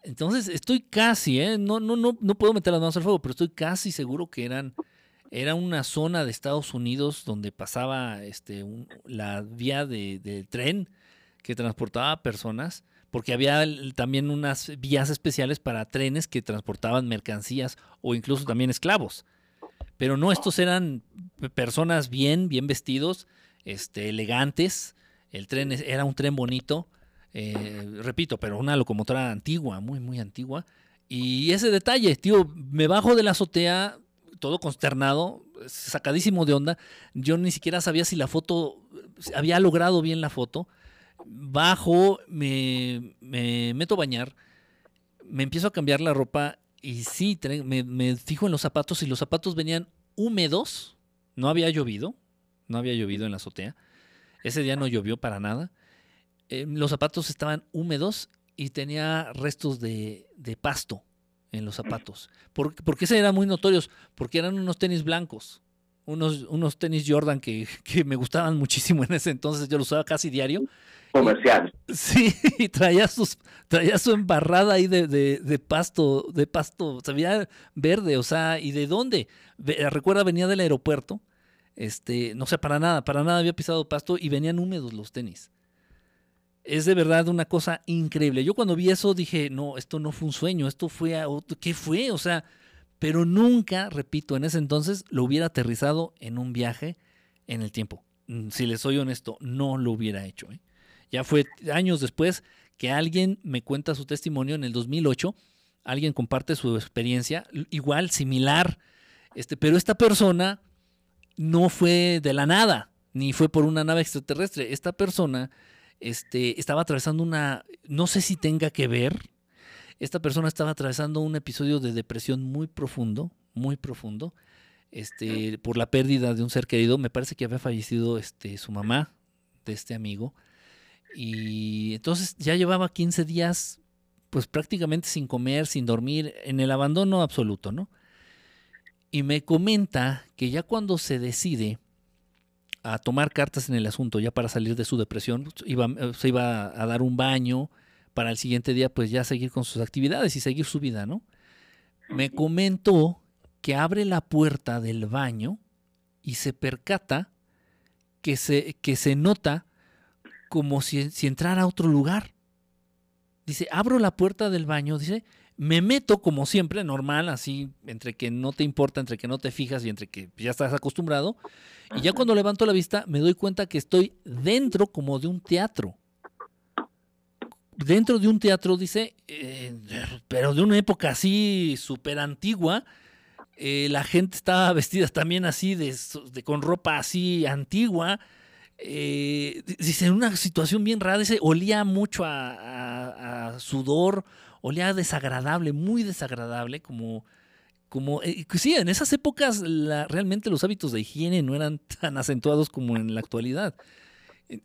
Entonces estoy casi, ¿eh? no, no, no, no puedo meter las manos al fuego, pero estoy casi seguro que eran era una zona de Estados Unidos donde pasaba este, la vía de, tren que transportaba personas, porque había también unas vías especiales para trenes que transportaban mercancías o incluso también esclavos. Pero no, estos eran personas bien, bien vestidos, este, elegantes. El tren era un tren bonito, eh, repito, pero una locomotora antigua, muy, muy antigua. Y ese detalle, tío, me bajo de la azotea, todo consternado, sacadísimo de onda. Yo ni siquiera sabía si la foto, había logrado bien la foto. Bajo, me, meto a bañar, me empiezo a cambiar la ropa y sí, me, fijo en los zapatos y los zapatos venían húmedos. No había llovido, no había llovido en la azotea. Ese día no llovió para nada. Eh, los zapatos estaban húmedos y tenía restos de pasto en los zapatos. ¿Por, porque ese eran muy notorios? Porque eran unos tenis blancos, unos, unos tenis Jordan que, me gustaban muchísimo en ese entonces, yo los usaba casi diario. Comercial. Sí, y traía, sus, traía su embarrada ahí de, de, pasto, de pasto, sabía verde, o sea, ¿y de dónde? Recuerda, venía del aeropuerto, este, no sé, para nada, para nada había pisado pasto y venían húmedos los tenis es de verdad una cosa increíble. Yo cuando vi eso dije, no, esto no fue un sueño, esto fue, ¿qué fue? O sea, pero nunca, repito, en ese entonces lo hubiera aterrizado en un viaje en el tiempo. Mm, si les soy honesto, no lo hubiera hecho. ¿eh? Ya fue años después que alguien me cuenta su testimonio en el 2008, alguien comparte su experiencia, igual, similar, este, pero esta persona no fue de la nada, ni fue por una nave extraterrestre. Esta persona este, estaba atravesando una, no sé si tenga que ver, esta persona estaba atravesando un episodio de depresión muy profundo, muy profundo, este, por la pérdida de un ser querido. Me parece que había fallecido este, su mamá de este amigo. Y entonces ya llevaba 15 días, pues prácticamente sin comer, sin dormir, en el abandono absoluto, ¿no? Y me comenta que ya cuando se decide a tomar cartas en el asunto ya para salir de su depresión, pues, iba, eh, se iba a dar un baño para el siguiente día pues ya seguir con sus actividades y seguir su vida, ¿no? Me comentó que abre la puerta del baño y se percata que se, que se nota como si, si entrara a otro lugar. Dice, abro la puerta del baño, dice, me meto como siempre, normal, así, entre que no te importa, entre que no te fijas y entre que ya estás acostumbrado. Y ya cuando levanto la vista me doy cuenta que estoy dentro como de un teatro. Dentro de un teatro, dice, eh, pero de una época así súper antigua. Eh, la gente estaba [laughs] vestida también así, de, con ropa así antigua. Eh, dice, en una situación bien rara, dice, olía mucho a sudor, olía desagradable, muy desagradable, como, como eh, sí, en esas épocas realmente los hábitos de higiene no eran [laughs] tan acentuados como en la actualidad.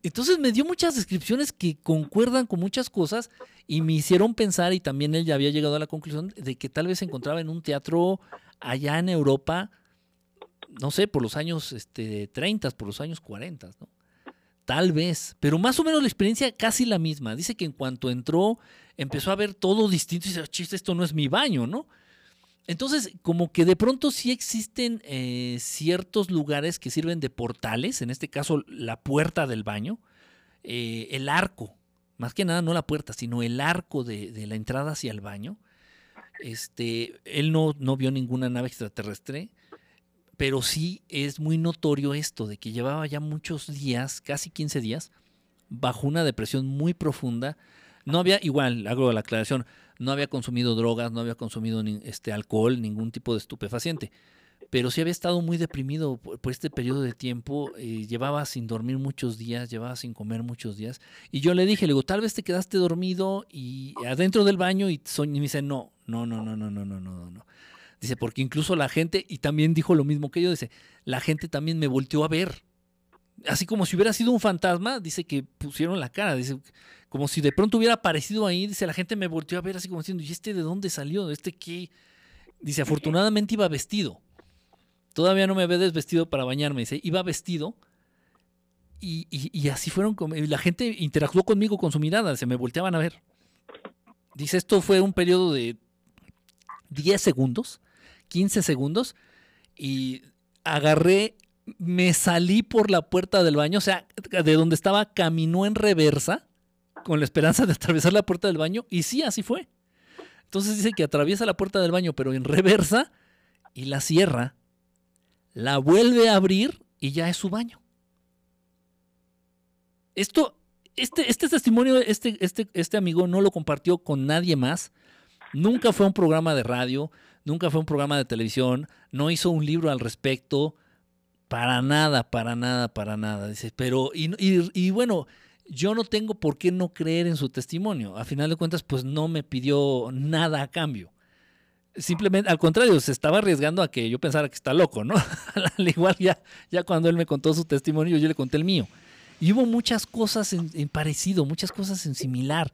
Entonces me dio muchas descripciones que concuerdan con muchas cosas y me hicieron pensar, y también él ya había llegado a la conclusión de que tal vez se encontraba en un teatro allá en Europa, no sé, por los años este, 30, por los años 40, ¿no? Tal vez, pero más o menos la experiencia casi la misma. Dice que en cuanto entró, empezó a ver todo distinto y dice, chiste, esto no es mi baño, ¿no? Entonces, como que de pronto sí existen eh, ciertos lugares que sirven de portales, en este caso la puerta del baño, eh, el arco, más que nada no la puerta, sino el arco de, de la entrada hacia el baño. Este, él no, no vio ninguna nave extraterrestre, pero sí es muy notorio esto de que llevaba ya muchos días, casi 15 días, bajo una depresión muy profunda. No había, igual, hago la aclaración, no había consumido drogas, no había consumido ni- este, alcohol, ningún tipo de estupefaciente. Pero sí había estado muy deprimido por, este periodo de tiempo. eh, llevaba sin dormir muchos días, llevaba sin comer muchos días. Y yo le dije, le digo, tal vez te quedaste dormido y adentro del baño y, soñ- y me dice, no, no, no, no, no, no, no, no, no. Dice, porque incluso la gente, y también dijo lo mismo que yo, dice, la gente también me volteó a ver. Así como si hubiera sido un fantasma, dice que pusieron la cara, dice, como si de pronto hubiera aparecido ahí, dice, la gente me volteó a ver así como diciendo, ¿y este de dónde salió? ¿Este qué? Dice, afortunadamente iba vestido. Todavía no me había desvestido para bañarme, dice, iba vestido. Y, y- y así fueron, con- y la gente interactuó conmigo con su mirada, se me volteaban a ver. Dice, esto fue un periodo de 10 segundos, 15 segundos, y agarré, me salí por la puerta del baño, o sea, de donde estaba, caminó en reversa, con la esperanza de atravesar la puerta del baño, y sí, así fue. Entonces dice que atraviesa la puerta del baño, pero en reversa, y la cierra, la vuelve a abrir, y ya es su baño. Esto, este, este testimonio, este, este, este amigo no lo compartió con nadie más. Nunca fue un programa de radio, nunca fue un programa de televisión, no hizo un libro al respecto, para nada, para nada, para nada. Dice, pero, y- y bueno, yo no tengo por qué no creer en su testimonio. A final de cuentas, pues no me pidió nada a cambio. Simplemente, al contrario, se estaba arriesgando a que yo pensara que está loco, ¿no? [laughs] Al igual ya, ya cuando él me contó su testimonio, yo le conté el mío. Y hubo muchas cosas en, parecido, muchas cosas en similar.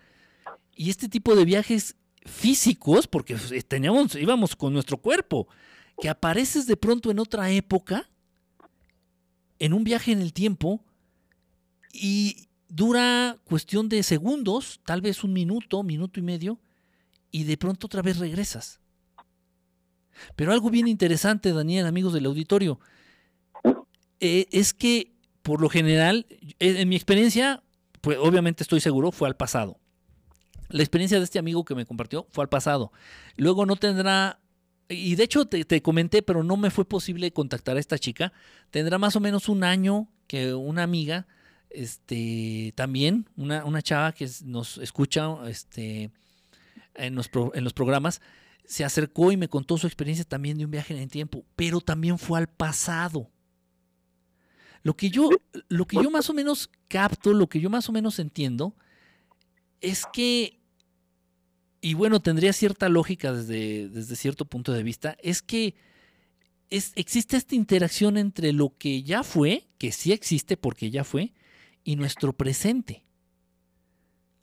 Y este tipo de viajes físicos, porque eh, teníamos, íbamos con nuestro cuerpo, que apareces de pronto en otra época, en un viaje en el tiempo, y dura cuestión de segundos, tal vez un minuto, minuto y medio, y de pronto otra vez regresas. Pero algo bien interesante, Daniel, amigos del auditorio, eh, es que por lo general, en, mi experiencia, pues obviamente estoy seguro, fue al pasado. La experiencia de este amigo que me compartió fue al pasado. Luego no tendrá, y de hecho te, te comenté, pero no me fue posible contactar a esta chica. Tendrá más o menos un año que una amiga, este, también, una, una chava que nos escucha este, en, los programas, se acercó y me contó su experiencia también de un viaje en el tiempo, pero también fue al pasado. Lo que yo, lo que yo más o menos capto, lo que yo más o menos entiendo, es que, y bueno, tendría cierta lógica desde, desde cierto punto de vista, es que existe esta interacción entre lo que ya fue, que sí existe porque ya fue, y nuestro presente.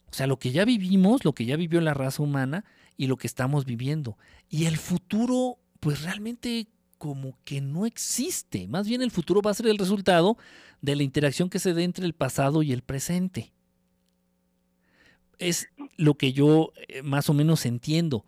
O sea, lo que ya vivimos, lo que ya vivió la raza humana y lo que estamos viviendo. Y el futuro, pues realmente como que no existe. Más bien el futuro va a ser el resultado de la interacción que se dé entre el pasado y el presente. Es lo que yo eh, más o menos entiendo.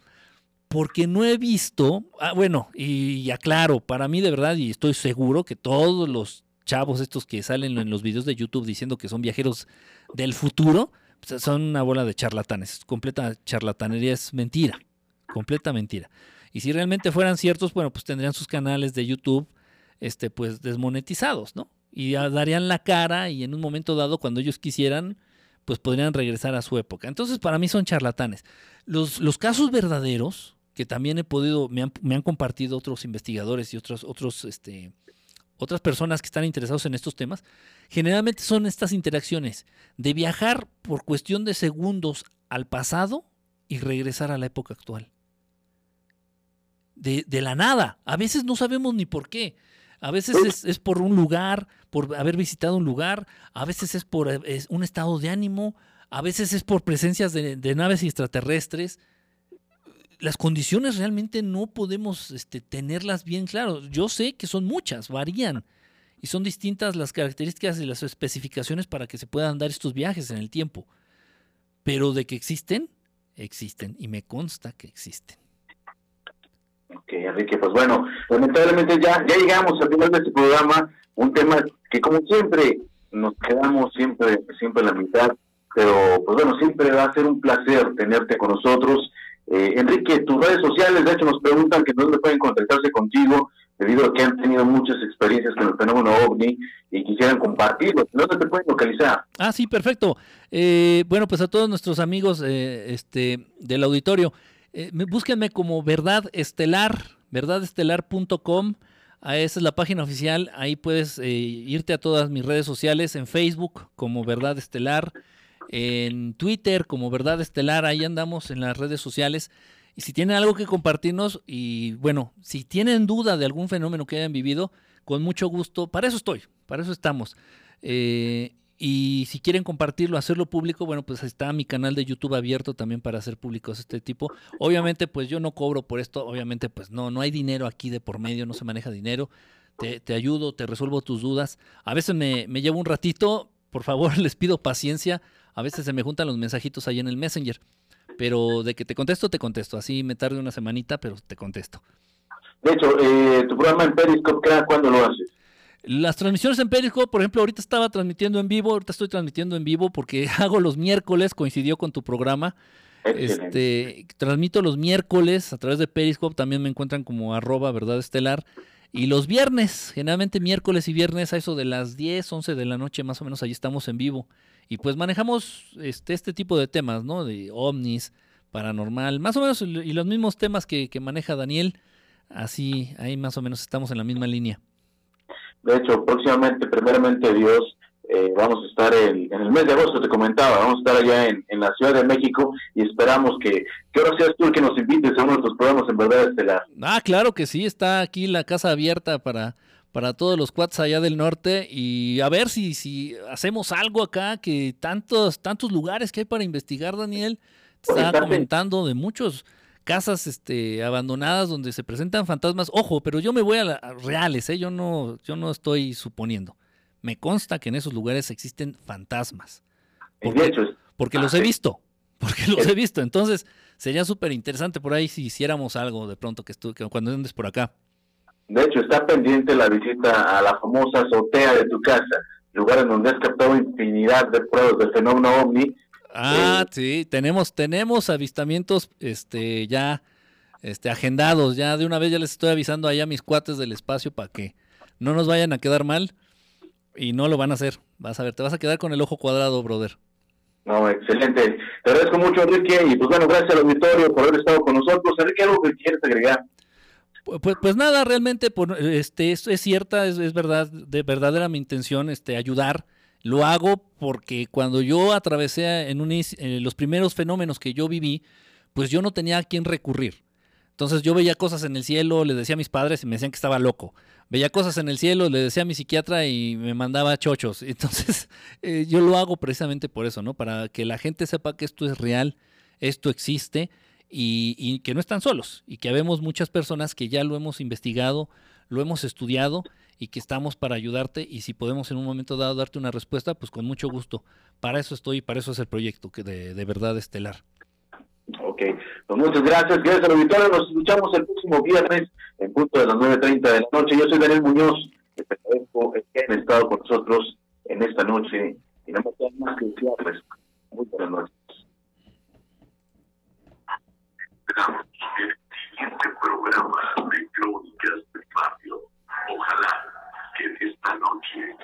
Porque no he visto, ah, bueno, y, y aclaro, para mí de verdad, y estoy seguro que todos los chavos estos que salen en los videos de YouTube diciendo que son viajeros del futuro, pues, son una bola de charlatanes. Completa charlatanería es mentira. Completa mentira. Y si realmente fueran ciertos, bueno, pues tendrían sus canales de YouTube este, pues desmonetizados, ¿no? Y darían la cara y en un momento dado, cuando ellos quisieran, pues podrían regresar a su época. Entonces, para mí son charlatanes. Los, los casos verdaderos, que también he podido, me han, me han compartido otros investigadores y otros, otros, este, otras personas que están interesados en estos temas, generalmente son estas interacciones de viajar por cuestión de segundos al pasado y regresar a la época actual. De, de la nada. A veces no sabemos ni por qué. A veces es, es por un lugar, por haber visitado un lugar, a veces es por es un estado de ánimo, a veces es por presencias de, de naves extraterrestres. Las condiciones realmente no podemos este, tenerlas bien claras. Yo sé que son muchas, varían. y son distintas las características y las especificaciones para que se puedan dar estos viajes en el tiempo. Pero de que existen, existen y me consta que existen. Ok, Enrique, pues bueno, lamentablemente ya, ya llegamos al final de este programa, un tema que como siempre nos quedamos siempre, siempre en la mitad, pero pues bueno, siempre va a ser un placer tenerte con nosotros. Eh, Enrique, tus redes sociales, de hecho, nos preguntan que dónde pueden contactarse contigo, debido a que han tenido muchas experiencias con el fenómeno OVNI y quisieran compartirlo. ¿Dónde te pueden localizar? Ah, sí, perfecto. Eh, bueno, pues a todos nuestros amigos eh, este, del auditorio, búsquenme como Verdad Estelar, verdadestelar.com. Ah, esa es la página oficial. Ahí puedes irte a todas mis redes sociales, en Facebook como Verdad Estelar, en Twitter como Verdad Estelar. Ahí andamos en las redes sociales. Y si tienen algo que compartirnos y bueno, si tienen duda de algún fenómeno que hayan vivido, con mucho gusto, para eso estoy, para eso estamos. Eh, y si quieren compartirlo, hacerlo público, bueno, pues está mi canal de YouTube abierto también para hacer públicos este tipo. Obviamente, pues yo no cobro por esto, obviamente, pues no, no hay dinero aquí de por medio, no se maneja dinero. Te, te ayudo, te resuelvo tus dudas. A veces me, me llevo un ratito, por favor, [laughs] les pido paciencia. A veces se me juntan los mensajitos ahí en el Messenger pero de que te contesto, te contesto. Así me tarde una semanita, pero te contesto. De hecho, eh, tu programa en Periscope, ¿cuándo lo haces? Las transmisiones en Periscope, por ejemplo, ahorita estaba transmitiendo en vivo, ahorita estoy transmitiendo en vivo porque [laughs] hago los miércoles, coincidió con tu programa. Este, transmito los miércoles a través de Periscope, también me encuentran como arroba verdad estelar. Y los viernes, generalmente miércoles y viernes a eso de las 10, 11 de la noche más o menos, ahí estamos en vivo. Y pues manejamos este, este tipo de temas, ¿no? De ovnis, paranormal, más o menos, y los mismos temas que, maneja Daniel, así, ahí más o menos estamos en la misma línea. De hecho, próximamente, primeramente Dios, eh, vamos a estar en, el mes de agosto, te comentaba, vamos a estar allá en, la Ciudad de México y esperamos que, que ahora seas tú el que nos invites a uno de tus programas en verdad estelar. Ah, claro que sí, está aquí la casa abierta para para todos los cuates allá del norte y a ver si, si hacemos algo acá, que tantos, tantos lugares que hay para investigar, Daniel. Estaba comentando de muchos casas este, abandonadas donde se presentan fantasmas. Ojo, pero yo me voy a, reales, ¿eh? yo, no, yo no estoy suponiendo. Me consta que en esos lugares existen fantasmas. Porque, porque los he visto, porque los he visto. Entonces, sería súper interesante por ahí si hiciéramos algo de pronto que, estu que cuando andes por acá. De hecho, está pendiente la visita a la famosa azotea de tu casa, lugar en donde has captado infinidad de pruebas del fenómeno ovni. Ah, eh, sí, tenemos, tenemos avistamientos este, ya este, agendados. Ya de una vez ya les estoy avisando allá a mis cuates del espacio para que no nos vayan a quedar mal y no lo van a hacer. Vas a ver, te vas a quedar con el ojo cuadrado, brother. No, excelente. Te agradezco mucho, Enrique, y pues bueno, gracias al auditorio por haber estado con nosotros. Enrique, ¿algo que quieres agregar? Pues, pues nada, realmente este, es, es cierta, es, verdad, de verdadera mi intención este, ayudar. Lo hago porque cuando yo atravesé en, un, en los primeros fenómenos que yo viví, pues yo no tenía a quién recurrir. Entonces yo veía cosas en el cielo, le decía a mis padres y me decían que estaba loco. Veía cosas en el cielo, le decía a mi psiquiatra y me mandaba chochos. [laughs] Entonces eh, yo lo hago precisamente por eso, ¿no? Para que la gente sepa que esto es real, esto existe y, que no están solos y que habemos muchas personas que ya lo hemos investigado, lo hemos estudiado y que estamos para ayudarte y si podemos en un momento dado darte una respuesta, pues con mucho gusto. Para eso estoy y para eso es el proyecto que de, de verdad estelar. Ok, pues muchas gracias, gracias al auditorio, nos escuchamos el próximo viernes en punto de las 9.30 de la noche. Yo soy Daniel Muñoz, te agradezco que han estado con nosotros en esta noche y no me más que desearles muy buenas noches. Ojalá que esta noche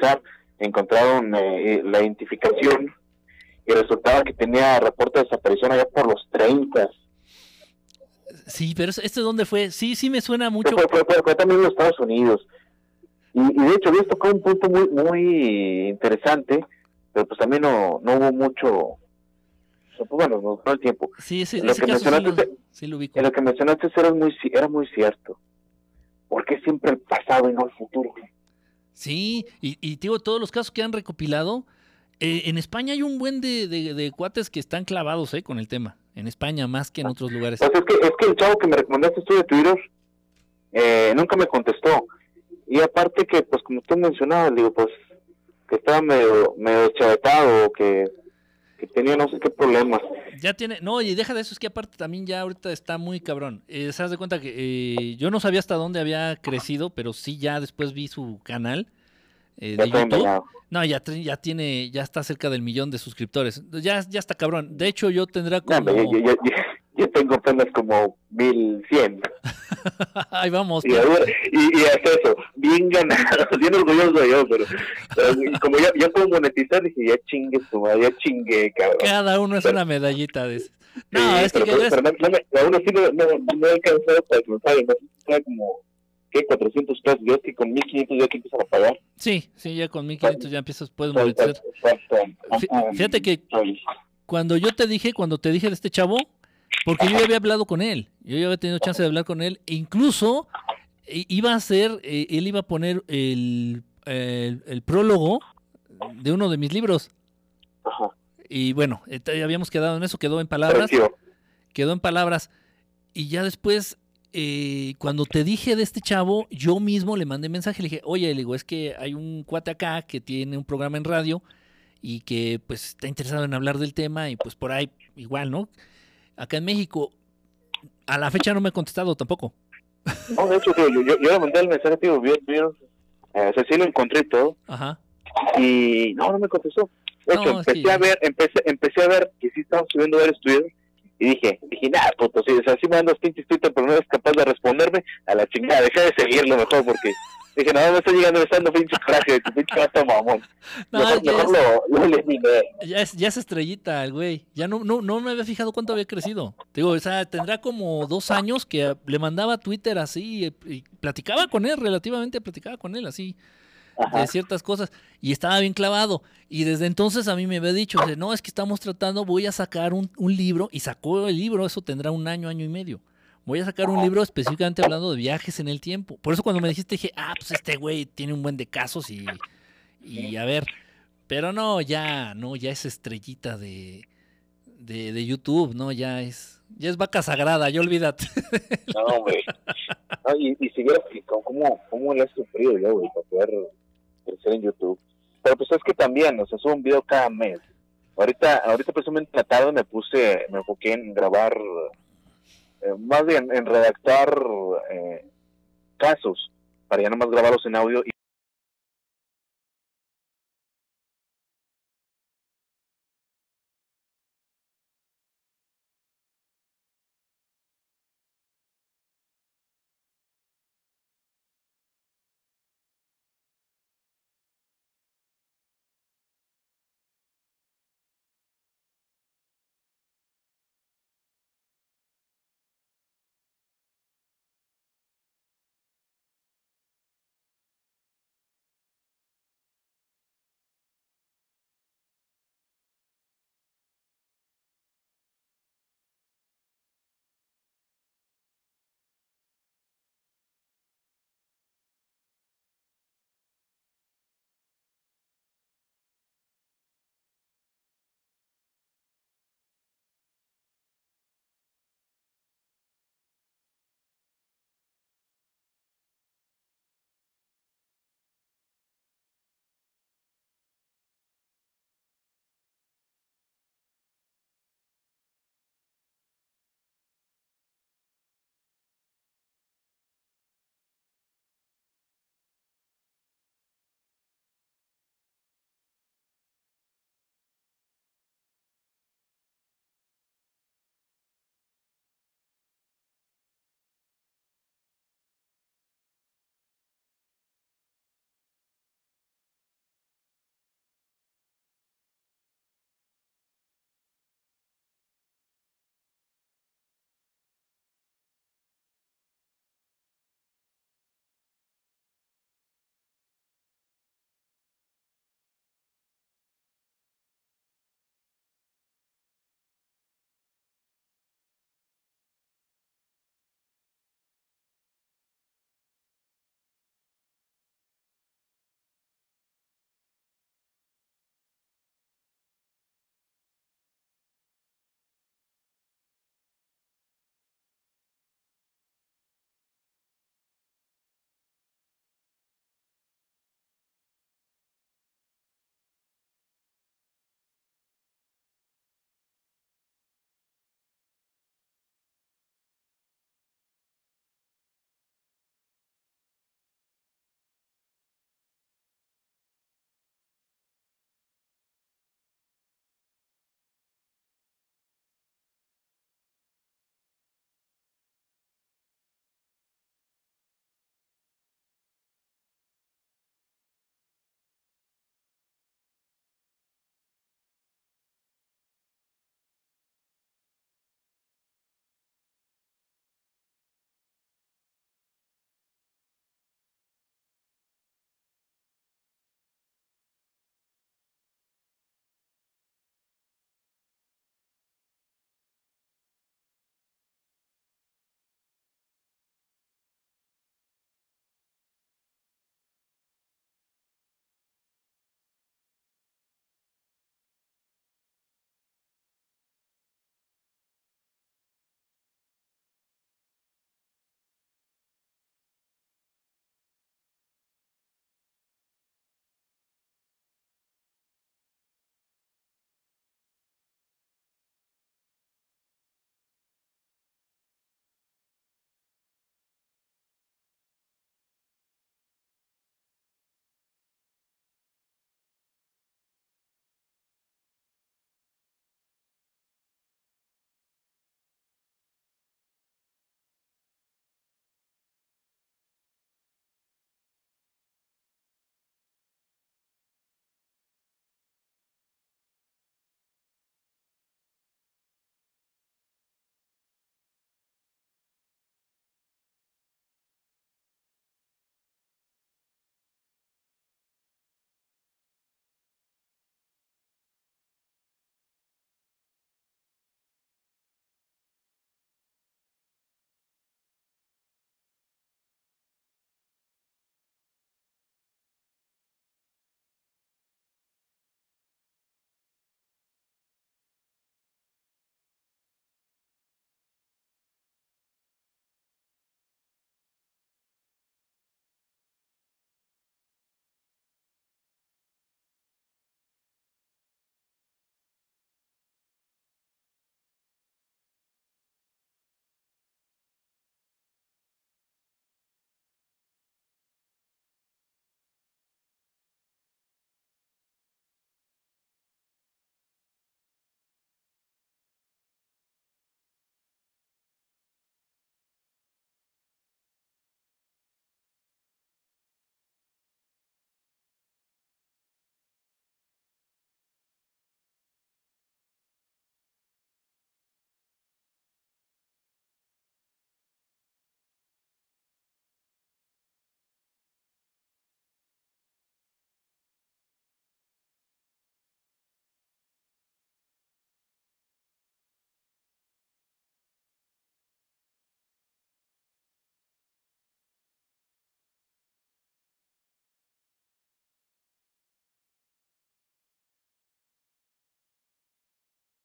revisar, encontraron eh, la identificación y resultaba que tenía reporte de desaparición allá por los 30. Sí, pero ¿este dónde fue? Sí, sí me suena mucho. Fue, fue, fue, también en los Estados Unidos. Y, y de hecho, había tocado un punto muy muy interesante, pero pues también no, no hubo mucho, pues, bueno, no, no el tiempo. Sí, sí, lo que caso sí lo, mencionaste, sí lo ubico. en lo que mencionaste era muy, era muy cierto. ¿Por qué siempre el pasado y no el futuro? Sí, y, y digo, todos los casos que han recopilado, eh, en España hay un buen de, de- de cuates que están clavados eh, con el tema. En España más que en otros lugares. Pues es que, es que el chavo que me recomendaste tú de Twitter eh, nunca me contestó. Y aparte que, pues como tú mencionabas, digo, pues que estaba medio, medio chavetado, que, que tenía no sé qué problemas. Ya tiene, no, y deja de eso, es que aparte también ya ahorita está muy cabrón. Eh, se das de cuenta que eh, yo no sabía hasta dónde había crecido, pero sí ya después vi su canal eh, Ya de YouTube. envenenado. No, ya, ya tiene, ya está cerca del millón de suscriptores. Ya, ya está cabrón. De hecho, yo tendrá como. hombre, yo, yo, yo- yo tengo apenas como 1100. [laughs] Ahí vamos. Y, ahora- y, y hasta eso, bien ganado, [laughs] bien orgulloso yo, pero, pero como ya, ya puedo monetizar, dije, ya chingue tu madre, ya chingue, cabrón. Cada uno es una medallita de esas. No, Sí, es que, pero, que pero- es- pero no, no aún así no, no, no he alcanzado para paguen, ¿no? Como, ¿qué? 400 pesos, yo que con 1500 ya que empiezan a pagar. sí, sí, ya con 1500 ya empiezas, puedes monetizar. Fíjate que cuando yo te dije, cuando te dije de este chavo, porque yo ya había hablado con él, yo ya había tenido chance de hablar con él, e incluso eh, iba a hacer, eh, él iba a poner el, el, el prólogo de uno de mis libros. Ajá, Y bueno, eh, habíamos quedado en eso, quedó en palabras, precio. quedó en palabras. Y ya después, eh, cuando te dije de este chavo, yo mismo le mandé mensaje, le dije, oye, le digo, es que hay un cuate acá que tiene un programa en radio y que pues está interesado en hablar del tema y pues por ahí igual, ¿no? Acá en México, a la fecha no me ha contestado tampoco. No, de hecho, tío, yo, yo, yo le mandé el mensaje, tío, vi, vi, eh, o sea, sí lo encontré y todo, Ajá. y no, no me contestó. De hecho, empecé a ver, empecé, empecé a ver que sí estaban subiendo varios tweets y dije, dije, nada, puto, sí, o sea, sí me mandas pinches Twitter, pero no eres capaz de responderme a la chingada, deja de seguirlo mejor porque dije, no, me está llegando, me está dando pinche coraje tu pinche gato mamón. No, mejor ya, mejor es, lo, lo eliminé. ya, es, ya es estrellita el güey. Ya no, no, no me había fijado cuánto había crecido. Te digo, o sea, tendrá como dos años que le mandaba Twitter así y, y platicaba con él, relativamente platicaba con él así. Ajá. de ciertas cosas y estaba bien clavado. Y desde entonces a mí me había dicho, no, es que estamos tratando, voy a sacar un, un libro y sacó el libro, eso tendrá un año, año y medio. Voy a sacar un libro específicamente hablando de viajes en el tiempo. Por eso cuando me dijiste dije, ah, pues este güey tiene un buen de casos y, y a ver. Pero no, ya, no, ya es estrellita de, de, de YouTube, no, ya es, ya es vaca sagrada, ya olvídate. [laughs] No, güey. No, y, y si vieras cómo, cómo, le has sufrido yo, güey, para poder crecer en YouTube. Pero pues es que también, o sea, subo un video cada mes. Ahorita, ahorita precisamente en la tarde me puse, me enfoqué en grabar, eh, más bien en redactar eh, casos, para ya nomás grabarlos en audio